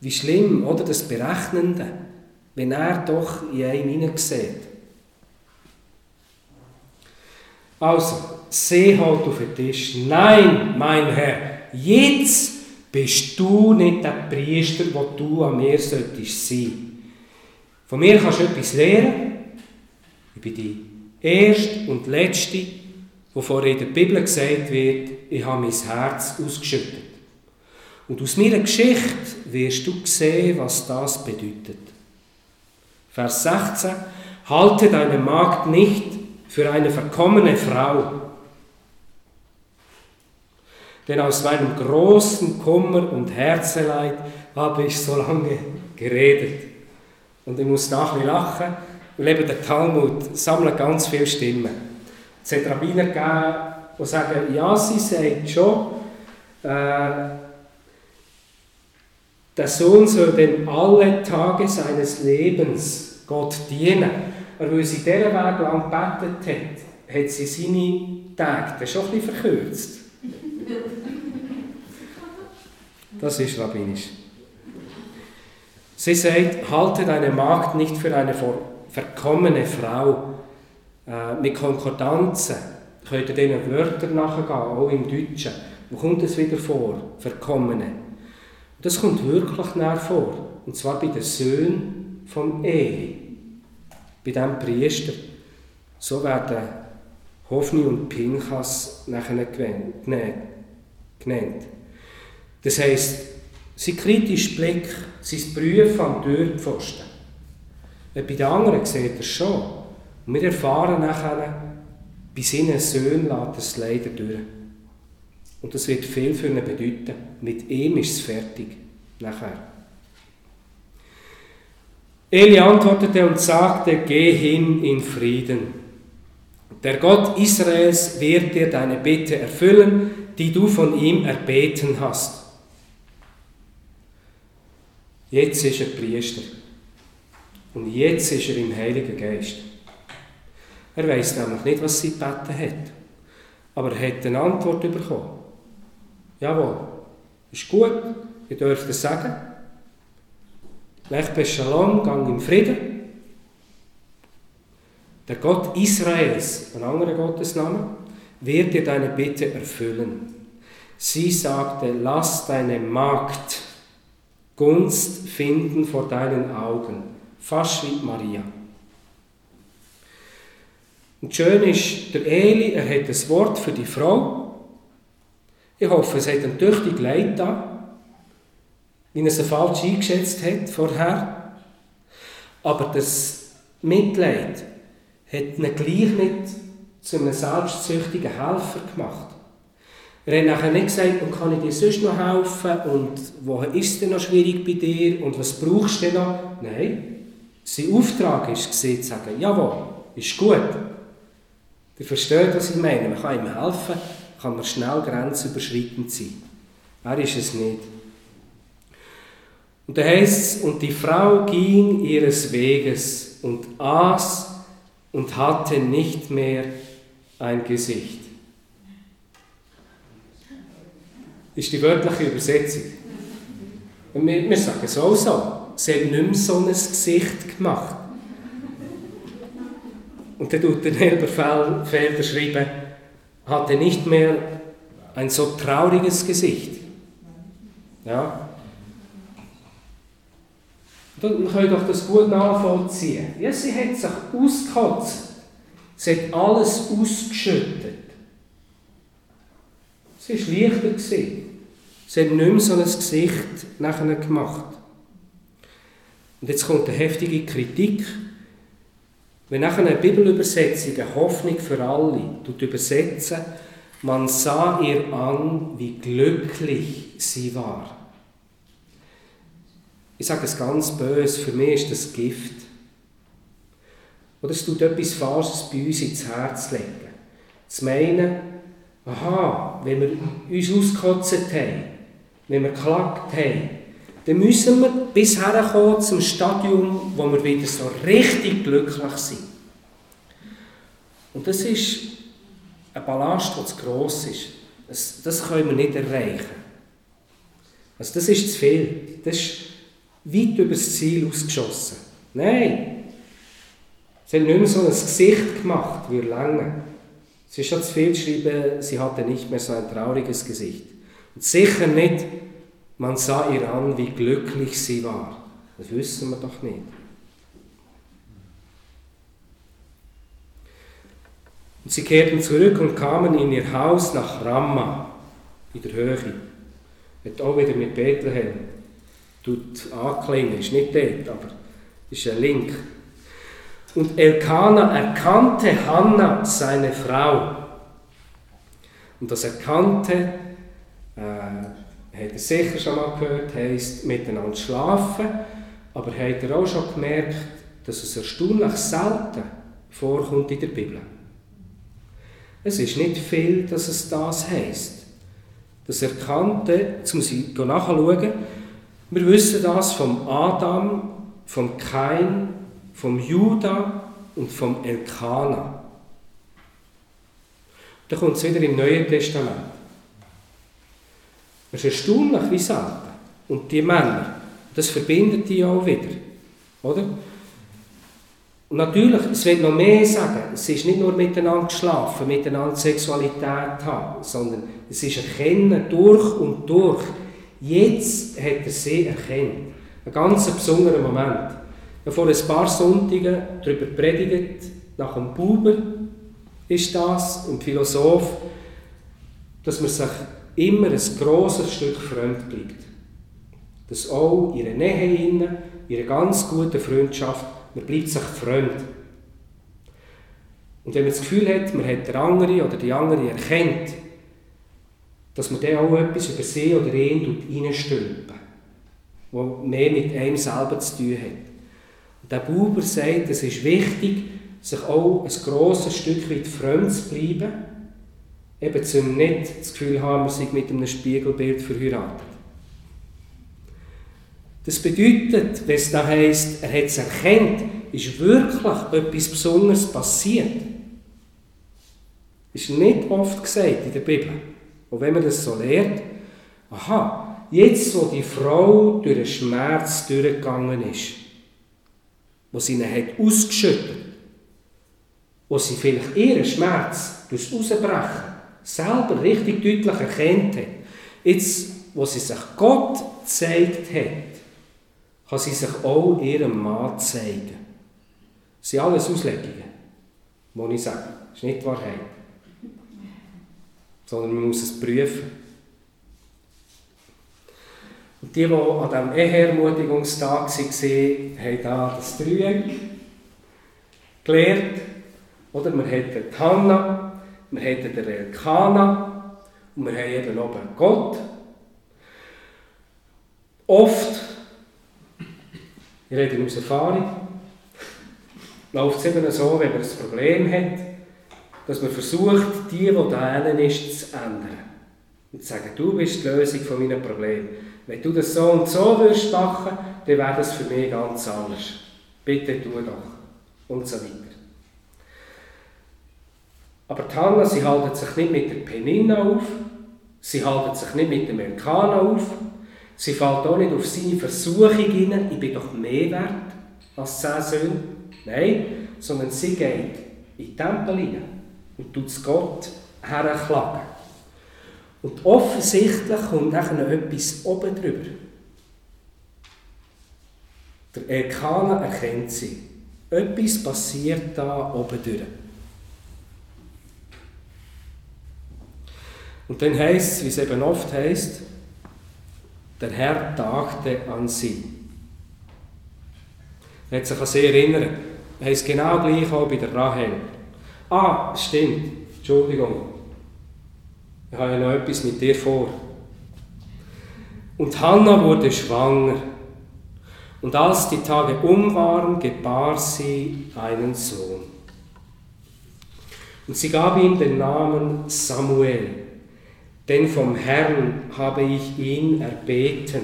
wie schlimm, oder, das Berechnende, wenn er doch in einem hineinsieht. Also, seh halt auf den Tisch. Nein, mein Herr, jetzt bist du nicht der Priester, der du an mir solltest sein. Von mir kannst du etwas lernen, bin die erste und letzte, wovor in der Bibel gesagt wird, ich habe mein Herz ausgeschüttet. Und aus meiner Geschichte wirst du sehen, was das bedeutet. Vers 16. Halte deine Magd nicht für eine verkommene Frau, denn aus meinem großen Kummer und Herzeleid habe ich so lange geredet. Und ich muss nachher lachen, weil eben der Talmud sammelt ganz viele Stimmen. Es hat Rabbiner gegeben, die sagen, ja, sie sagt schon, äh, der Sohn soll denn alle Tage seines Lebens Gott dienen. Aber weil sie diesen Weg lang gebetet hat, hat sie seine Tage schon bisschen verkürzt. Das ist rabbinisch. Sie sagt, halte deine Magd nicht für eine verkommene Frau. Äh, mit Konkordanzen könnt ihr diesen Wörtern nachgehen, auch im Deutschen. Wo kommt es wieder vor? Verkommene. Das kommt wirklich näher vor. Und zwar bei den Söhnen vom Ehe. Bei diesem Priester. So werden Hofni und Pinchas nachher genannt. Das heisst, sein kritischer Blick, sein Prüfen am Türpfosten. Bei den anderen sieht er schon. Und wir erfahren nachher, bei seinen Söhnen lässt es leider durch. Und das wird viel für ihn bedeuten. Mit ihm ist es fertig. Nachher. Eli antwortete und sagte, geh hin in Frieden. Der Gott Israels wird dir deine Bitte erfüllen, die du von ihm erbeten hast. Jetzt ist er Priester. Und jetzt ist er im Heiligen Geist. Er weiß nämlich nicht, was sie gebeten hat. Aber er hat eine Antwort bekommen. Jawohl, ist gut, ihr dürft es sagen. Lech Beshalom, gang im Frieden. Der Gott Israels, ein anderer Gottesname, wird dir deine Bitte erfüllen. Sie sagte, lass deine Magd Gunst finden vor deinen Augen, fast wie Maria. Und schön ist, der Eli, er hat ein Wort für die Frau. Ich hoffe, es hat ein tüchtig Leid da, wie er sie falsch eingeschätzt hat vorher. Aber das Mitleid hat ihn gleich nicht zu einem selbstsüchtigen Helfer gemacht. Er hat nachher nicht gesagt, und kann ich dir sonst noch helfen und wo ist es denn noch schwierig bei dir und was brauchst du denn noch? Nein, sein Auftrag war zu sagen, jawohl, ist gut. Ihr versteht, was ich meine. Man kann ihm helfen, kann man schnell grenzüberschreitend sein. Er ist es nicht. Und da heißt es, und die Frau ging ihres Weges und aß und hatte nicht mehr ein Gesicht. ist die wörtliche Übersetzung. Und wir, wir sagen auch so. Sie hat nicht mehr so ein Gesicht gemacht. Und dann tut der Elberfelder schreiben, hatte nicht mehr ein so trauriges Gesicht. Ja. Dann könnt doch das gut nachvollziehen. Ja, sie hat sich ausgekotzt. Sie hat alles ausgeschüttet. Sie war leichter. Sie hat nicht mehr so ein Gesicht nachher gemacht. Und jetzt kommt eine heftige Kritik. Wenn nachher eine Bibelübersetzung eine Hoffnung für alle übersetzen, man sah ihr an, wie glücklich sie war. Ich sage es ganz böse, für mich ist das Gift. Oder es tut etwas Falsches bei uns ins Herz legen. Zu meinen, aha, wenn wir uns ausgekotzt haben, wenn wir geklagt haben, dann müssen wir bis herkommen zum Stadium, wo wir wieder so richtig glücklich sind. Und das ist ein Ballast, der zu gross ist. Das, das können wir nicht erreichen. Also das ist zu viel. Das ist weit über das Ziel ausgeschossen. Nein. Sie haben nicht mehr so ein Gesicht gemacht, wie lange. Es ist schon zu viel geschrieben, sie hatte nicht mehr so ein trauriges Gesicht. Und sicher nicht, man sah ihr an, wie glücklich sie war. Das wissen wir doch nicht. Und sie kehrten zurück und kamen in ihr Haus nach Ramma, in der Höhe. Hat auch wieder mit Bethlehem tut anklingen, ist nicht dort, aber ist ein Link. Und Elkanah erkannte Hannah, seine Frau. Und das Erkannte, hat er sicher schon mal gehört, heisst miteinander schlafen, aber hat er auch schon gemerkt, dass es erstaunlich selten vorkommt in der Bibel. Es ist nicht viel, dass es das heisst. Das Erkannte, zum sie nachschauen, wir wissen das vom Adam, vom Kain, vom Judah und vom Elkanah. Da kommt es wieder im Neuen Testament. Es ist erstaunlich, wie selten. Und die Männer, das verbindet die auch wieder. Oder? Und natürlich, es wird noch mehr sagen. Es ist nicht nur miteinander geschlafen, miteinander Sexualität haben, sondern es ist Erkennen durch und durch. Jetzt hat er sie erkannt. Ein ganz besonderer Moment. Ich habe vor ein paar Sonntagen darüber predigt, nach dem Buber ist das, ein Philosoph, dass man sich immer ein grosses Stück fremd bleibt. Dass auch ihre Nähe, ihre ganz gute Freundschaft, man bleibt sich fremd. Und wenn man das Gefühl hat, man hat den anderen oder die andere erkennt, dass man dann auch etwas über sie oder ihn reinstülpen, was mehr mit einem selber zu tun hat. Und der Buber sagt, es ist wichtig, sich auch ein grosses Stück weit fremd zu bleiben, eben zum nicht das Gefühl haben, man sei mit einem Spiegelbild verheiratet. Das bedeutet, wenn es da heisst, er hat es erkannt, ist wirklich etwas Besonderes passiert. Ist nicht oft gesagt in der Bibel. Und wenn man das so lernt, aha, jetzt wo die Frau durch den Schmerz durchgegangen ist, wo sie ihn hat ausgeschüttet, wo sie vielleicht ihren Schmerz durchs Rausbrechen selber richtig deutlich erkennt hat, jetzt, wo sie sich Gott gezeigt hat, kann sie sich auch ihrem Mann zeigen. Das sind alles Auslegungen, die ich sage. Das ist nicht die Wahrheit sondern man muss es prüfen. Und die, die an diesem Eheermutigungstag waren, haben da das Dreieck gelernt. Oder wir hatten die Hanna, wir hatten den Elkana und wir haben eben oben Gott. Oft, ich rede aus Erfahrung, läuft es eben so, wenn man ein Problem hat, dass man versucht, die, die da ist, zu ändern. Und zu sagen, du bist die Lösung von meinen Problemen. Wenn du das so und so würdest machen, dann wäre das für mich ganz anders. Bitte tu doch. Und so weiter. Aber die Hanna, sie halten sich nicht mit der Penina auf, sie halten sich nicht mit dem Elkana auf, sie fällt auch nicht auf seine Versuchung hinein, ich bin doch mehr wert als zehn Söhne. Nein, sondern sie geht in den Tempel hinein und tut es Gott herklagen. Und offensichtlich kommt nachher etwas oben drüber. Der Elkanah erkennt sie. Etwas passiert da oben drüber. Und dann heißt es, wie es eben oft heißt, der Herr tagte an sie. Er hat sich an sie erinnert. Er heißt genau gleich auch bei der Rahel. Ah, stimmt. Entschuldigung. Ich habe ja noch etwas mit dir vor. Und Hannah wurde schwanger. Und als die Tage um waren, gebar sie einen Sohn. Und sie gab ihm den Namen Samuel, denn vom Herrn habe ich ihn erbeten.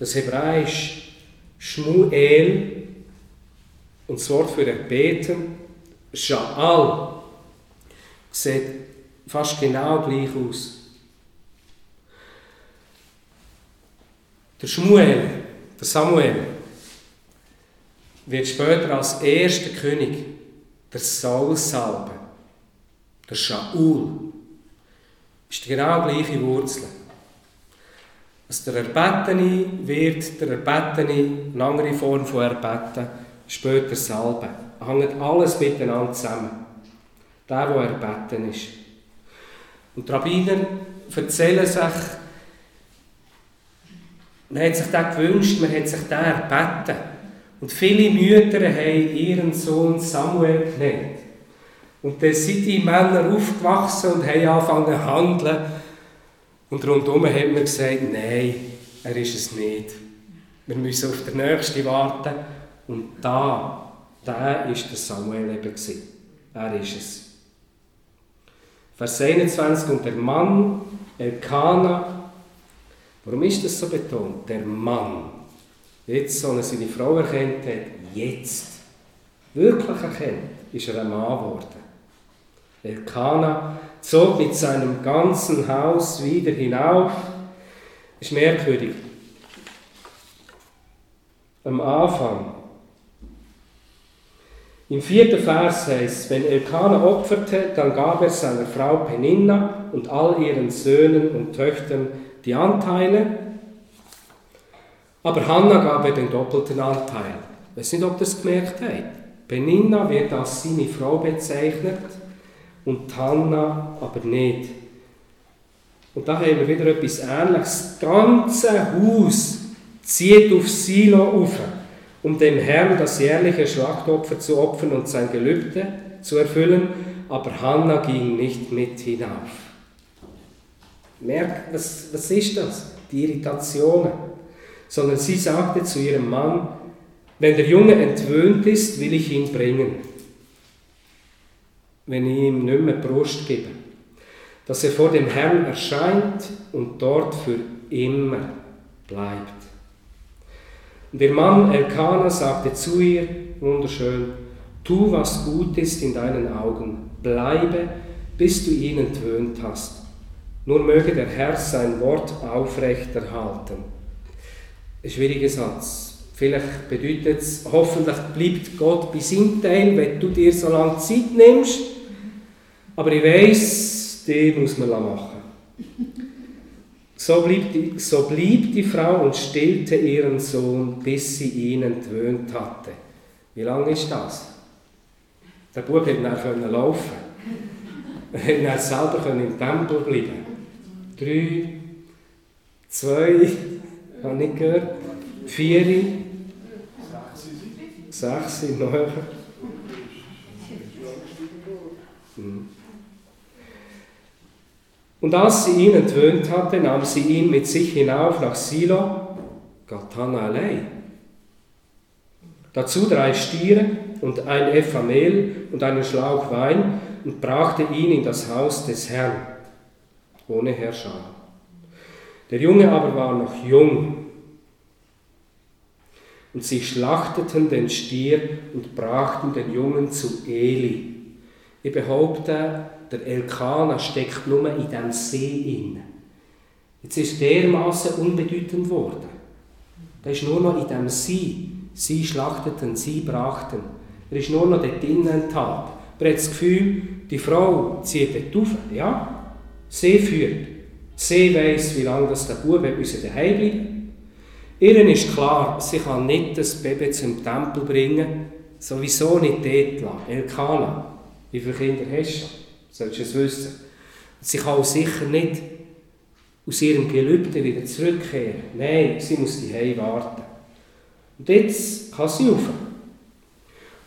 Das Hebräisch Shmuel und das Wort für erbeten Scha'al sieht fast genau gleich aus. Der Schmuel, der Samuel, wird später als erster König der Saul salben. Der Shaul ist die genau gleiche Wurzel. Also der Erbetene wird der Erbetene, eine andere Form von Erbeten, später salben hängt alles miteinander zusammen. der, der erbeten ist. Und die Rabbiner erzählen sich, man hat sich den gewünscht, man hat sich den erbeten. Und viele Mütter haben ihren Sohn Samuel genannt. Und dann sind die Männer aufgewachsen und haben angefangen zu handeln. Und rundherum hat man gesagt, nein, er ist es nicht. Wir müssen auf den Nächsten warten. Und da, da ist der Samuel eben. Er ist es. Vers 21, und der Mann, Elkana, warum ist das so betont? Der Mann. Jetzt, so er seine Frau erkennt hat, jetzt, wirklich erkennt, ist er ein Mann geworden. Elkana zog mit seinem ganzen Haus wieder hinauf. Ist merkwürdig. Am Anfang im vierten Vers heißt wenn Elkanah opferte, dann gab er seiner Frau Peninna und all ihren Söhnen und Töchtern die Anteile, aber Hannah gab er den doppelten Anteil. Ich weiß nicht, ob das gemerkt habt. Peninna wird als seine Frau bezeichnet und Hannah aber nicht. Und da haben wir wieder etwas Ähnliches. Das ganze Haus zieht auf Silo auf um dem Herrn das jährliche Schlachtopfer zu opfern und sein Gelübde zu erfüllen, aber Hannah ging nicht mit hinauf. Merkt, was, was ist das? Die Irritationen. Sondern sie sagte zu ihrem Mann, wenn der Junge entwöhnt ist, will ich ihn bringen, wenn ich ihm nicht mehr Brust gebe, dass er vor dem Herrn erscheint und dort für immer bleibt. Und der Mann Elkanah sagte zu ihr, wunderschön, tu, was gut ist in deinen Augen, bleibe, bis du ihn entwöhnt hast. Nur möge der Herr sein Wort aufrechterhalten. Ein schwieriger Satz. Vielleicht bedeutet es, hoffentlich bleibt Gott bei seinem Teil, wenn du dir so lange Zeit nimmst. Aber ich weiß, den muss man machen. So blieb, die, so blieb die Frau und stillte ihren Sohn, bis sie ihn entwöhnt hatte. Wie lange ist das? Der Bub hätte dann laufen Er dann selber im Tempel bleiben Drei, zwei, habe ich gehört, vier, sechs, neun. Hm. Und als sie ihn entwöhnt hatte, nahm sie ihn mit sich hinauf nach Silo, Gatana allein. Dazu drei Stiere und ein Epha Mehl und einen Schlauch Wein und brachte ihn in das Haus des Herrn, ohne Herrscher. Der Junge aber war noch jung. Und sie schlachteten den Stier und brachten den Jungen zu Eli. Ich behaupte, der Elkanah steckt nur in diesem See in. Jetzt ist dermaßen unbedeutend geworden. Er ist nur noch in diesem See. Sie schlachteten, sie brachten. Er ist nur noch dort drinnen enthalten. Er hat das Gefühl, die Frau zieht dort auf. Ja, sie führt. Sie weiss, wie lange das der Bub daheim bleiben Ihren ist klar, sie kann nicht das Baby zum Tempel bringen, sowieso nicht dort lassen. Elkanah, wie viele Kinder hast du? Solltest du es wissen. Und sie kann auch sicher nicht aus ihrem Gelübde wieder zurückkehren. Nein, sie muss die warten. Und jetzt kann sie auf.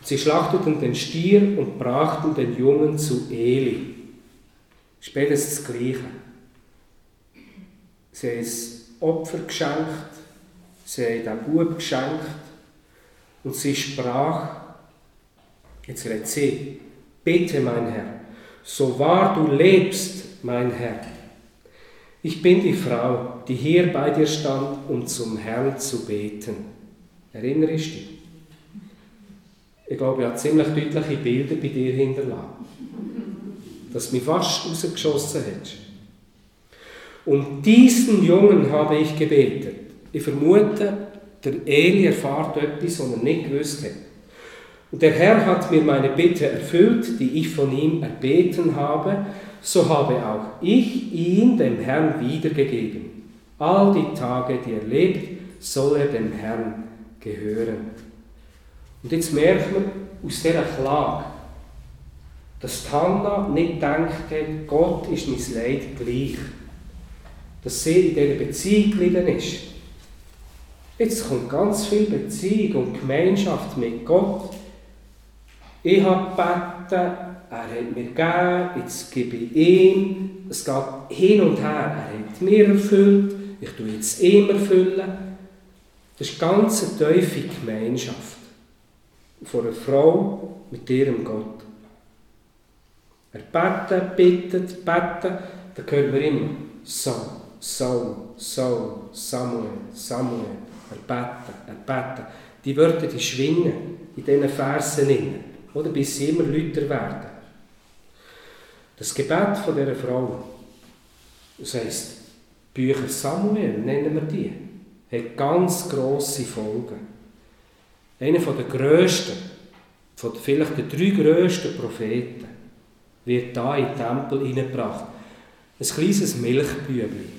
sie schlachteten den Stier und brachten den Jungen zu Eli. Spätestens das Gleiche. Sie haben ein Opfer geschenkt, sie haben den Bub geschenkt und sie sprach, jetzt redet sie, bitte mein Herr, so wahr du lebst, mein Herr. Ich bin die Frau, die hier bei dir stand, um zum Herrn zu beten. Erinnerst du dich? Ich glaube, er hat ziemlich deutliche Bilder bei dir hinterlassen. Dass mich fast rausgeschossen hättest. Und diesen Jungen habe ich gebetet. Ich vermute, der Eli erfahrt etwas, was er nicht gewusst hat. Und der Herr hat mir meine Bitte erfüllt, die ich von ihm erbeten habe, so habe auch ich ihn dem Herrn wiedergegeben. All die Tage, die er lebt, soll er dem Herrn gehören. Und jetzt merkt man aus dieser Klage, dass Hannah nicht hat, Gott ist mein Leid gleich. Dass sie in dieser Beziehung geblieben ist. Jetzt kommt ganz viel Beziehung und Gemeinschaft mit Gott. Ich habe gebeten, er hat mir gegeben, jetzt gebe ich ihm. Es geht hin und her. Er hat mir erfüllt, ich tue jetzt ihm erfüllen. Das ist ganz eine tiefe Gemeinschaft von einer Frau mit ihrem Gott. Er betet, bittet, betet, da hören wir immer Saul, Saul, Saul, Samuel, Samuel. Er betet, er betet. Die Wörter, die schwingen in diesen Versen oder bis sie immer lauter werden. Das Gebet von dieser Frau, das heisst, Bücher Samuel nennen wir die, hat ganz grosse Folgen. Einer der grössten, von vielleicht den drei grössten Propheten, wird da in den Tempel hineingebracht. Ein kleines Milchbübli.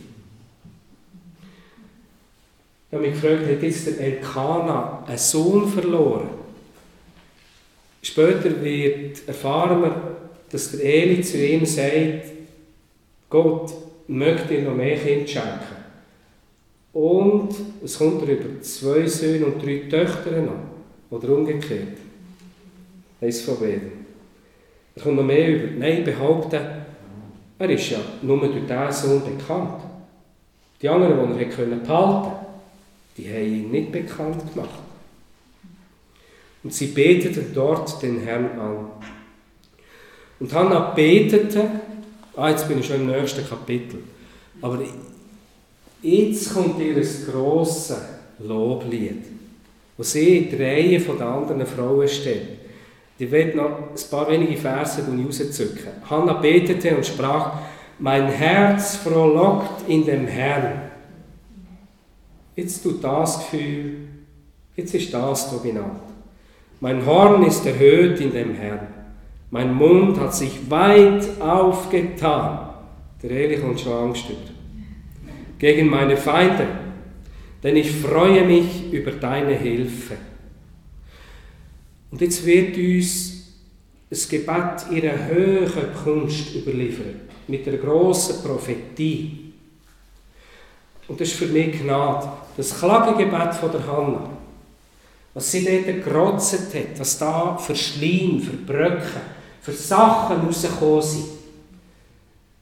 Ich habe mich gefragt, hat jetzt der Elkanah einen Sohn verloren? Später wird erfahren wir, dass der Eli zu ihm sagt, Gott möchte dir noch mehr Kinder schenken. Und es kommt über zwei Söhne und drei Töchter noch. Oder umgekehrt. Eins von beiden. Es kommt noch mehr über. Nein, behaupten, er ist ja nur durch diesen Sohn bekannt. Die anderen, die er behalten konnte, die haben ihn nicht bekannt gemacht. Und sie beteten dort den Herrn an. Und Hannah betete, ah, jetzt bin ich schon im nächsten Kapitel, aber jetzt kommt ihr grosses Loblied, wo sie in die Reihe der anderen Frauen steht. Ich werde noch ein paar wenige Verse rauszücken. Hannah betete und sprach, mein Herz frohlockt in dem Herrn. Jetzt tut das Gefühl, jetzt ist das dominant. Mein Horn ist erhöht in dem Herrn. Mein Mund hat sich weit aufgetan. Der kommt schon angestört. Gegen meine Feinde. Denn ich freue mich über deine Hilfe. Und jetzt wird uns das Gebet ihrer höheren Kunst überliefert. Mit der grossen Prophetie. Und das ist für mich Gnade. Das Klagegebet von der Hannah was sie dort gerotzt hat, was da für Schleim, für Brücken, für Sachen rausgekommen sind,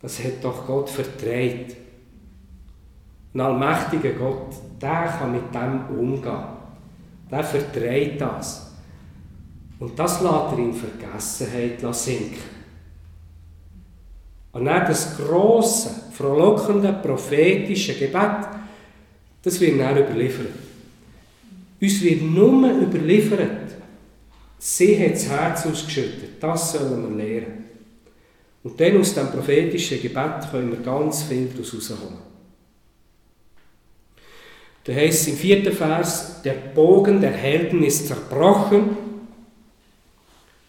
das hat doch Gott vertreibt. Ein allmächtiger Gott, der kann mit dem umgehen. Der vertreibt das. Und das lässt er in Vergessenheit sinken. Und dann das grosse, frohlockende, prophetische Gebet, das wird dann überliefert. Uns wird nur überliefert, sie hat das Herz ausgeschüttet. Das sollen wir lernen. Und dann aus dem prophetischen Gebet können wir ganz viel daraus herausholen. Da heißt es im vierten Vers, der Bogen der Helden ist zerbrochen.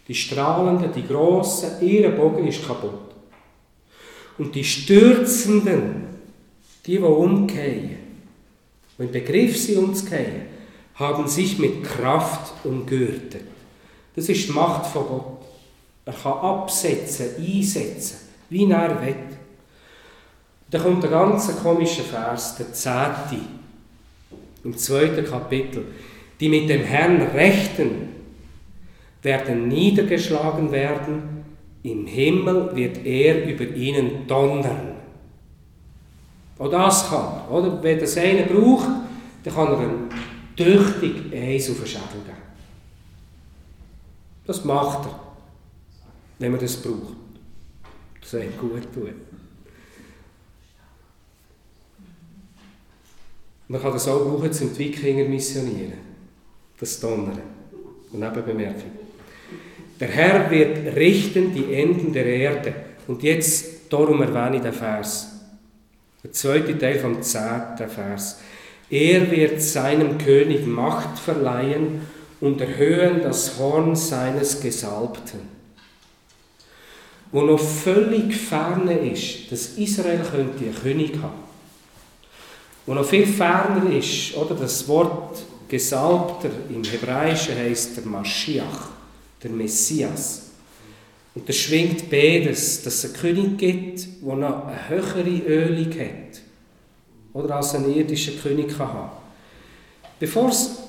Die strahlenden, die großen, ihr Bogen ist kaputt. Und die Stürzenden, die, die umkehren, die im Begriff sind, umzukehren, haben sich mit Kraft umgürtet. Das ist die Macht von Gott. Er kann absetzen, einsetzen, wie er will. Da kommt der ganze komische Vers, der zehnte, im zweiten Kapitel. Die mit dem Herrn rechten, werden niedergeschlagen werden, im Himmel wird er über ihnen donnern. Auch das kann, oder? Wenn das eine braucht, dann kann er einen tüchtig eins auf den Schädel geben. Das macht er, wenn man das braucht. Das soll gut tun. Man kann das auch brauchen zum Wikinger missionieren. Das Donnern. Und Nebenbemerkung. Der Herr wird richten die Enden der Erde. Und jetzt, darum erwähne ich den Vers. Der zweite Teil vom zehnten Vers. Er wird seinem König Macht verleihen und erhöhen das Horn seines Gesalbten. Wo noch völlig ferne ist, dass Israel könnte einen König haben. Wo noch viel ferner ist, oder das Wort Gesalbter im Hebräischen heißt der Maschiach, der Messias. Und das schwingt beides, dass es einen König gibt, der noch eine höhere Ölung hat. Oder als ein irdischer König kann haben. Bevor es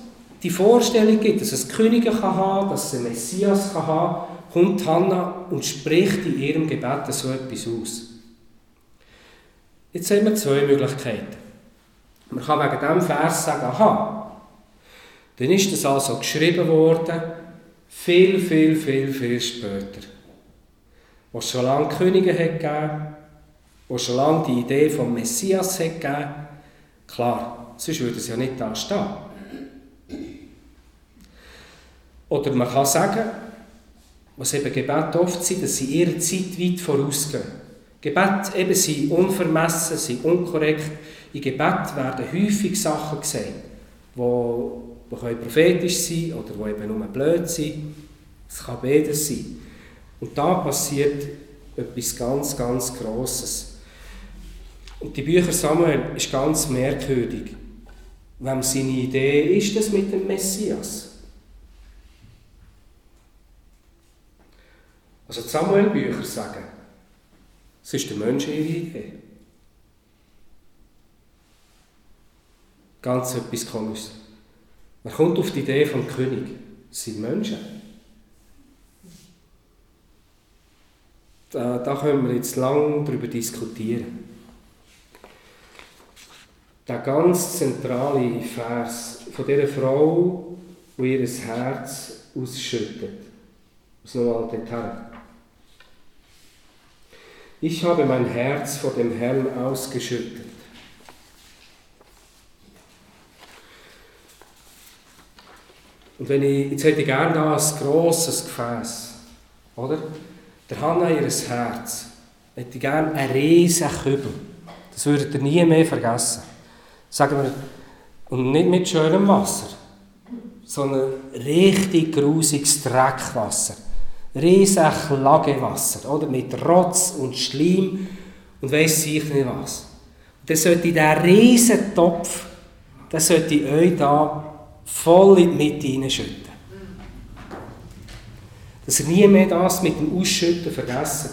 die Vorstellung gibt, dass es Könige kann haben, dass es einen Messias kann haben, kommt Hannah und spricht in ihrem Gebet so etwas aus. Jetzt haben wir zwei Möglichkeiten. Man kann wegen diesem Vers sagen, aha, dann ist das also geschrieben worden, viel, viel, viel, viel später. Wo es schon lange Könige hat gegeben, wo schon lange die Idee vom Messias hat gegeben. Klar, sonst würde es ja nicht da stehen. Oder man kann sagen, was eben Gebete oft sind, dass sie ihrer Zeit weit vorausgehen. Gebet eben sind unvermessen, sind unkorrekt. In Gebet werden häufig Sachen gesagt, die, die prophetisch sein oder die eben nur blöd sind. Es kann beides sein. Und da passiert etwas ganz, ganz Grosses. Und die Bücher Samuel ist ganz merkwürdig. Wem seine Idee ist das mit dem Messias? Also die Samuel-Bücher sagen, es ist der Mensch ihre Idee. Ganz etwas Komisches. Man kommt auf die Idee vom König. Es sind Menschen. Da, da können wir jetzt lange darüber diskutieren. Der ganz zentrale Vers von dieser Frau, die ihr Herz ausschüttet. Aus nochmal dorthin. Ich habe mein Herz vor dem Herrn ausgeschüttet. Und wenn ich, jetzt hätte ich gerne da ein grosses Gefäß, oder? Der Hanna ihres Herz, hätte gerne einen riesen Kübel. Das würdet ihr nie mehr vergessen. Sagen wir, und nicht mit schönem Wasser, sondern richtig grusiges Dreckwasser riesen Klagewasser, oder? Mit Rotz und Schleim und weiss ich nicht was. Und dann sollte dieser riesen Topf, dann sollte ich euch da voll in die Mitte hineinschütten. Dass ihr nie mehr das mit dem Ausschütten vergessen.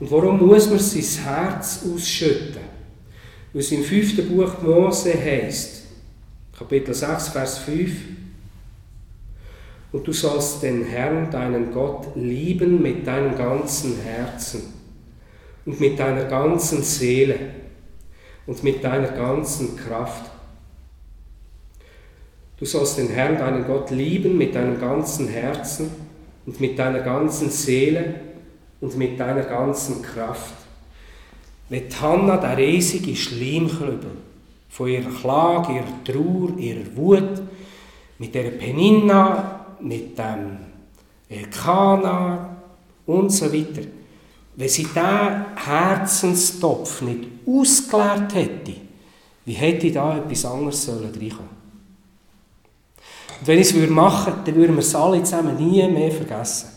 Und warum muss man sein Herz ausschütten? Es im fünften Buch Mose heißt, Kapitel 6, Vers 5, und du sollst den Herrn, deinen Gott, lieben mit deinem ganzen Herzen und mit deiner ganzen Seele und mit deiner ganzen Kraft. Du sollst den Herrn, deinen Gott, lieben mit deinem ganzen Herzen und mit deiner ganzen Seele und mit deiner ganzen Kraft. Wie Hannah der riesige Schleimklübel von ihrer Klage, ihrer Trauer, ihrer Wut, mit der Peninna mit dem Elkanah und so weiter. Wenn sie diesen Herzenstopf nicht ausgeleert hätte, wie hätte da etwas anderes sollen reinkommen? Und wenn ich es machen würde, dann würden wir es alle zusammen nie mehr vergessen.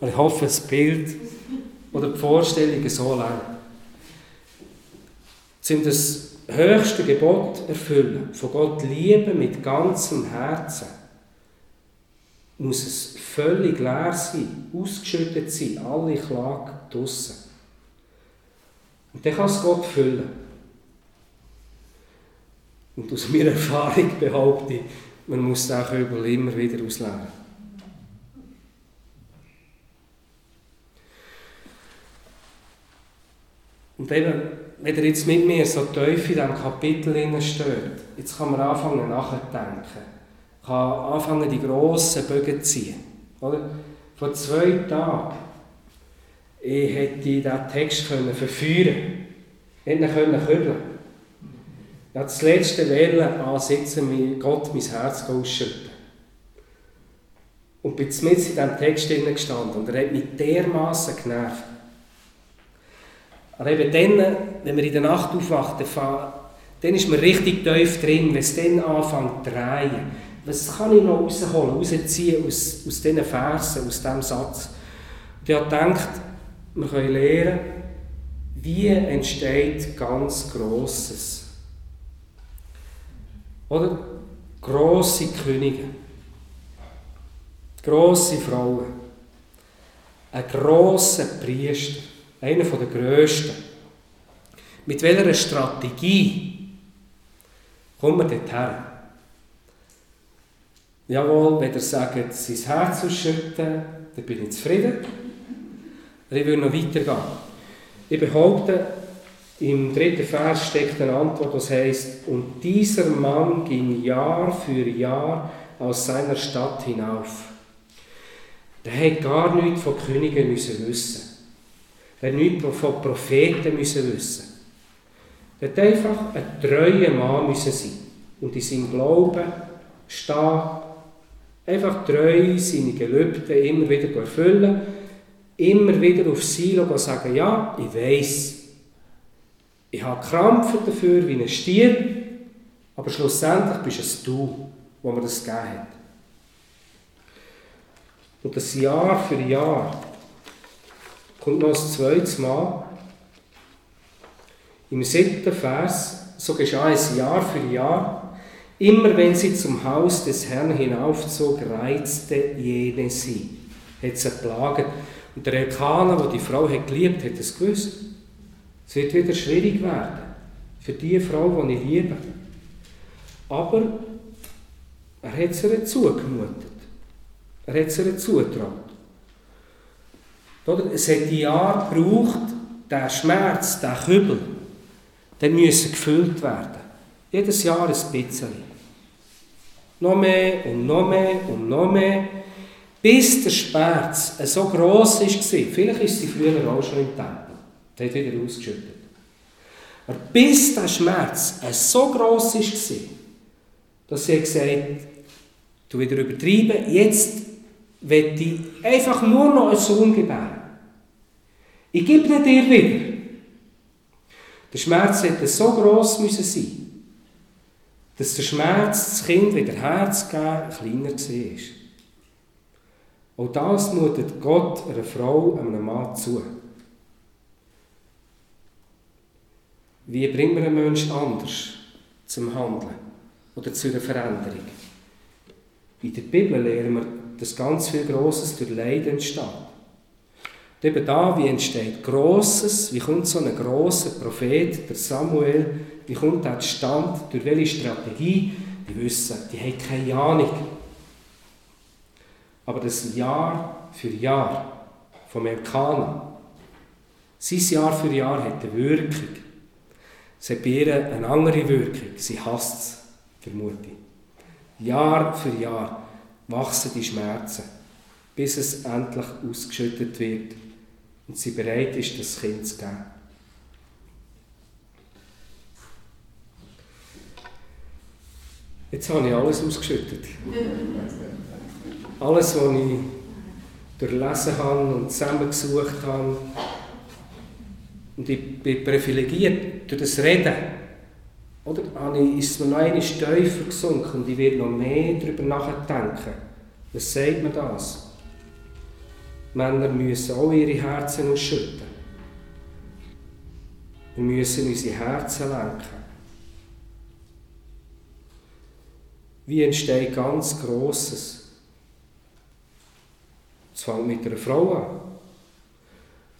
Ich hoffe, das Bild oder die Vorstellungen so lernen. Sind das höchste Gebot erfüllen, von Gott lieben mit ganzem Herzen muss es völlig leer sein, ausgeschüttet sein, alle Klage draussen. Und dann kann es Gott füllen. Und aus meiner Erfahrung behaupte ich, man muss den Kübel immer wieder ausleeren. Und eben, wenn ihr jetzt mit mir so tief in diesem Kapitel steht, jetzt kann man anfangen nachzudenken kann anfangen, die grossen Bögen zu ziehen. Oder? Vor zwei Tagen ich hätte diesen Text können verführen können. Hätte ihn kübeln habe das letzte Welle ansitzen, wie Gott mein Herz ausschütten. Und bin mit in diesem Text gestanden und er hat mich dermaßen genervt. Aber eben dann, wenn wir in der Nacht aufwachen, dann ist man richtig tief drin, wenn es dann anfängt zu drehen was kann ich noch rausholen, rausziehen aus, aus diesen Versen, aus diesem Satz? Und ich habe gedacht, wir können lernen, wie entsteht ganz Grosses. Oder? Grosse Könige. Grosse Frauen. Ein grosser Priester, einer der grössten. Mit welcher Strategie kommen wir dorthin? Jawohl, wenn ihr sagt, sein Herz ausschütten, dann bin ich zufrieden. Aber ich will noch weitergehen. Ich behaupte, im dritten Vers steckt eine Antwort, das heißt: Und dieser Mann ging Jahr für Jahr aus seiner Stadt hinauf. Der hätte gar nichts von Königen wissen. Der nichts von Propheten müssen wissen. Der hätte einfach ein treuer Mann müssen sein und in seinem Glauben stehen, einfach treu seine Gelübde immer wieder erfüllen, immer wieder auf sie sagen, ja, ich weiß, ich habe Krampf dafür wie ein Stier, aber schlussendlich bist es du, wo mir das gegeben hat. Und das Jahr für Jahr kommt noch das zweite Mal. Im siebten Vers, so geschah es Jahr für Jahr, immer wenn sie zum Haus des Herrn hinaufzog, reizte jene sie. Hat sie plaget. Und der Elkaner, der die Frau hat geliebt, hat es gewusst. Es wird wieder schwierig werden für die Frau, die ich liebe. Aber er hat ihr zugemutet. Er hat es ihr zugetraut. Es hat die Jahre gebraucht, der Schmerz, der Kübel, der müssen gefüllt werden. Jedes Jahr ein bisschen. Noch mehr und noch mehr und noch mehr, bis der Schmerz so gross war. Vielleicht ist sie früher auch schon im Tempel. Der hat wieder ausgeschüttet. Aber bis der Schmerz so gross war, dass sie gesagt hat, du wieder übertrieben, jetzt will ich einfach nur noch einen Sohn gebären. Ich gebe ihn dir wieder. Der Schmerz hätte so gross müssen sein, dass der Schmerz, das Kind wieder Herz geben, kleiner war. Auch das mutet Gott einer Frau, einem Mann zu. Wie bringen wir einen Menschen anders zum Handeln oder zu einer Veränderung? In der Bibel lernen wir, dass ganz viel Grosses durch Leiden entsteht. Und eben da, wie entsteht Grosses, wie kommt so ein grosser Prophet, der Samuel, wie kommt er zustande, durch welche Strategie, die wissen, die haben keine Ahnung. Aber das Jahr für Jahr vom Elkanah, sein Jahr für Jahr hat eine Wirkung. Es hat bei ihr eine andere Wirkung. Sie hasst es, vermute ich. Jahr für Jahr wachsen die Schmerzen, bis es endlich ausgeschüttet wird und sie bereit ist, das Kind zu geben. Jetzt habe ich alles ausgeschüttet. Alles, was ich durchlesen habe und zusammengesucht habe, und ich bin privilegiert durch das Reden. Oder ist es mir noch eine tiefer gesunken und ich werde noch mehr darüber nachdenken. Was sagt mir das? Männer müssen auch ihre Herzen ausschütten. Wir müssen unsere Herzen lenken. Wie entsteht ganz Grosses? Es fängt mit einer Frau an.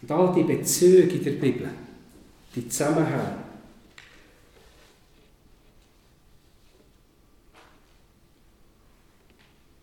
Und all die Bezüge in der Bibel, die Zusammenhänge,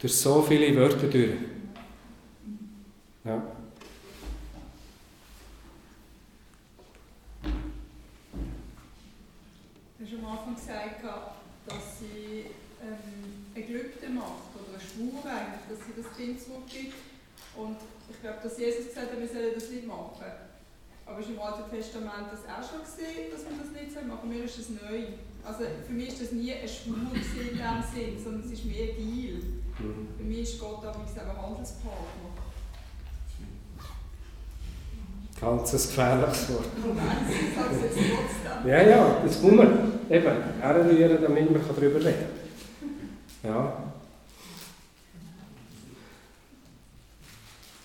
durch so viele Wörter durch. Ja. Du hast am Anfang gesagt, dass sie ähm, ein Gelübde macht oder eine Schwur eigentlich, dass sie das Kind zurückgibt. Und ich glaube, dass Jesus gesagt hat, wir sollen das nicht machen. Aber es ist im Alten Testament das auch schon gesehen, dass man das nicht machen soll. Mir ist das neu. Also für mich ist das nie eine Schwur in dem Sinn, sondern es ist mehr Deal. Mhm. Für mich ist Gott auch ein Handelspartner. Ganz ein gefährliches Wort. Ja, ja, das muss man eben herrühren, damit man darüber reden kann. Ja.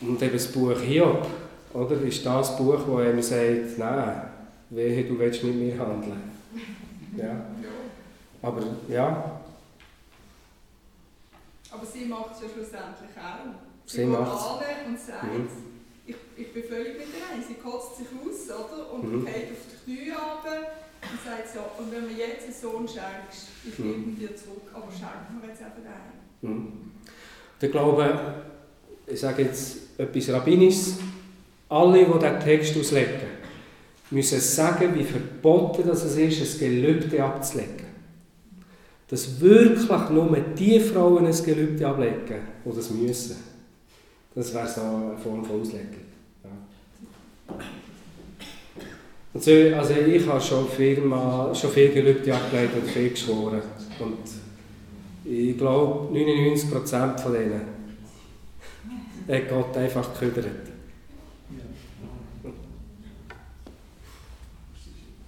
Und eben das Buch Hiob, oder, ist das Buch, wo einem sagt, nein, wehe, du willst mit mir handeln. Ja. Aber ja, Aber sie macht es ja schlussendlich auch. Sie Sie macht's. an und sagt, Mhm. ich, ich bin völlig mit ihr ein. Sie kotzt sich aus, oder? Und Mhm. geht auf die Knie runter und sagt so, und wenn mir jetzt einen Sohn schenkst, ich Mhm. gebe ihn dir zurück, aber schenk mir jetzt eben einen. Mhm. Ich glaube, ich sage jetzt etwas Rabbinisches, alle, die diesen Text auslegen, müssen sagen, wie verboten das es ist, ein Gelübde abzulegen. Dass wirklich nur die Frauen ein Gelübde ablegen, die das müssen. Das wäre so eine Form von Auslegung. Ja. Und so, also ich habe schon viel, mal, schon viel Gelübde abgelegt und viel geschworen. Und ich glaube, 99% von denen hat Gott einfach gehüdert.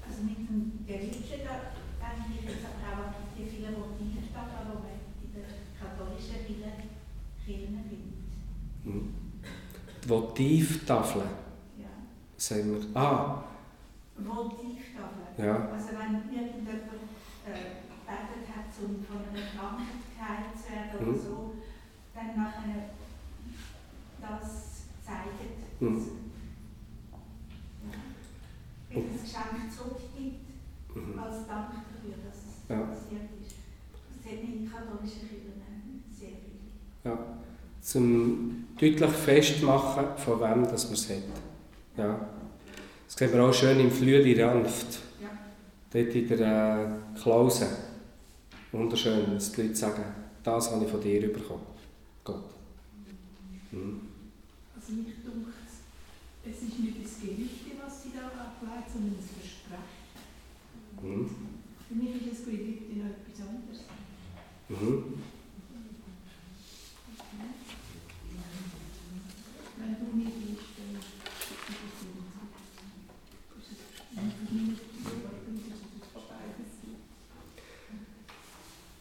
Also mit dem Gelübde, da denke ich jetzt aber auch an die vielen Motive statt, aber man in der katholischen Kirche Kirchen findet. Mhm. Die Votivtafeln, Ja. sagen wir. Ah, Motivtafeln. ja. Also wenn irgendjemand äh, gebetet hat, um von einer Krankheit geheilt zu werden oder Mhm. so, dann nachher das zeigt, Mhm. ja, das Geschenk zurückgibt. Mhm. als Dank dafür, dass es Ja. passiert ist. Das hat in katholischen Kirchen sehr viel. ja. Zum deutlich festmachen, von wem das man es hat. Ja. Das sehen wir auch schön im Flüeli Ranft. Ja. Dort in der äh, Klause. Wunderschön, dass die Leute sagen, das habe ich von dir bekommen. Gott. Mhm. Also mich dunkt es ist nicht das Gelübde, was sie da ableitet, sondern das Versprechen. Mhm. Für mich ist das Gelübde noch etwas anderes. Mhm. Wenn du nicht bist, dann ist es so. Das ist ein Versprechen.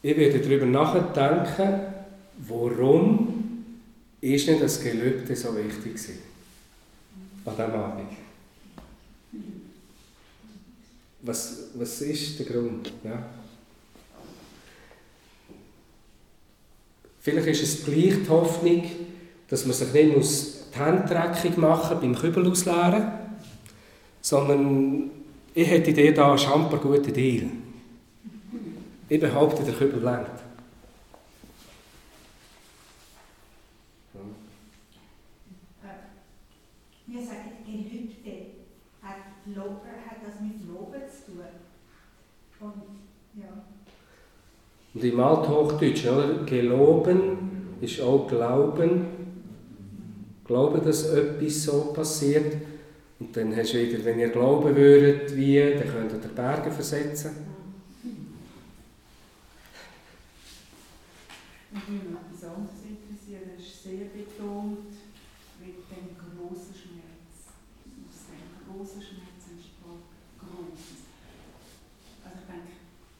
Ich werde darüber nachdenken, warum ist nicht das Gelübde so wichtig gewesen? An diesem Abend. Was, was ist der Grund? Ja. Vielleicht ist es gleich die Hoffnung, dass man sich nicht muss die Hände dreckig machen beim Kübel ausleeren, sondern ich hätte dir da einen schamper guten Deal. Ich behaupte, der Kübel lenkt. Wir sagen, Gelübde hat, Lob, hat das mit Loben zu tun. Und ja, Und im Althochdeutschen, oder? Geloben ist auch Glauben. Glauben, dass etwas so passiert. Und dann hast du wieder, wenn ihr glauben würdet, wie, dann könnt ihr die Berge versetzen. Mich würde etwas anderes interessieren. Es ist sehr betont mit dem grossen Schmerz. Aus dem grossen Schmerz entsteht Grosses. Also ich denke,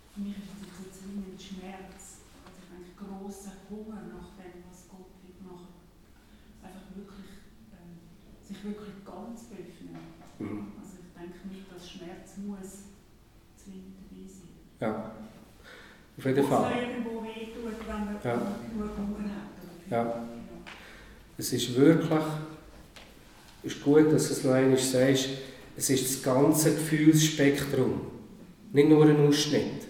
für mich ist das jetzt zwingend Schmerz. Also ich denke, grosser Hunger nach dem, was Gott will machen. Einfach wirklich, ähm, sich wirklich ganz öffnen. Mhm. Also ich denke nicht, dass Schmerz muss zwingend dabei sein. Ja, auf jeden Fall. Irgendwo Ja. nur Hunger hat. oder? Ja. Es ist wirklich, es ist gut, dass du es noch einmal sagst, es ist das ganze Gefühlsspektrum. Nicht nur ein Ausschnitt,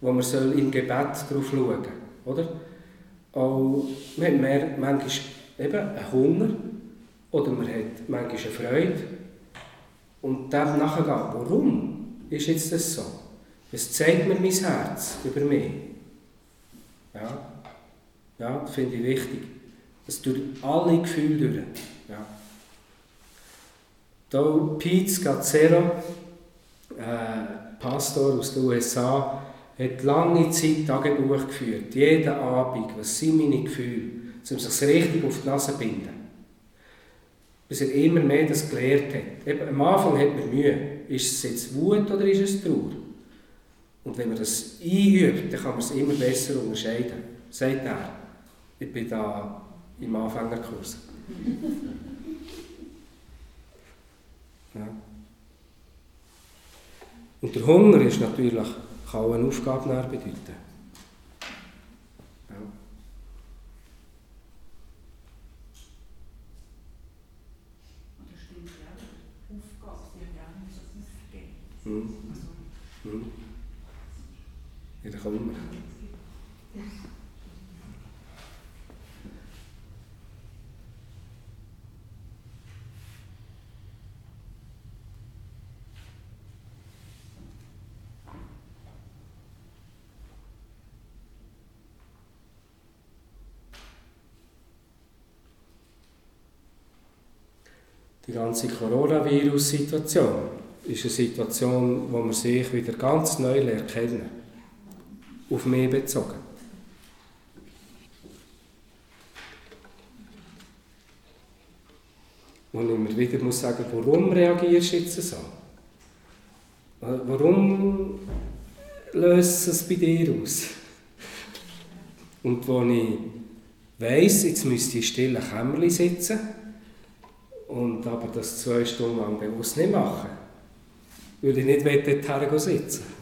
wo man soll im Gebet drauf schauen oder? Auch, man hat mehr, manchmal eben einen Hunger oder man hat manchmal eine Freude und dem nachgehen, warum ist jetzt das so? Es zeigt mir mein Herz über mich. Ja, ja das finde ich wichtig. Es durch alle Gefühle durch. Ja. Da Pete Scazzero, äh, Pastor aus den USA, hat lange Zeit Tagebuch geführt. Jeden Abend, was sind meine Gefühle, um sich richtig auf die Nase zu binden. bis er immer mehr das gelernt hat. Eben, am Anfang hat man Mühe. Ist es jetzt Wut oder ist es Trauer? Und wenn man das einübt, dann kann man es immer besser unterscheiden. Sagt er. Ich bin da im Anfängerkurs. Ja. Und der Hunger ist natürlich, kann auch eine Aufgabe bedeuten. Ja. Aufgegeben. Hm. Also, Hm. Ja, da kommen. Die ganze Coronavirus-Situation ist eine Situation, wo man sich wieder ganz neu lernt. Auf mich bezogen. Und immer wieder muss sagen, warum reagierst du jetzt so? Warum löst es bei dir aus? Und wo ich weiss, jetzt müsste ich still im Kämmerchen sitzen und aber das zwei Stunden lang bewusst nicht machen, weil ich nicht dort sitzen.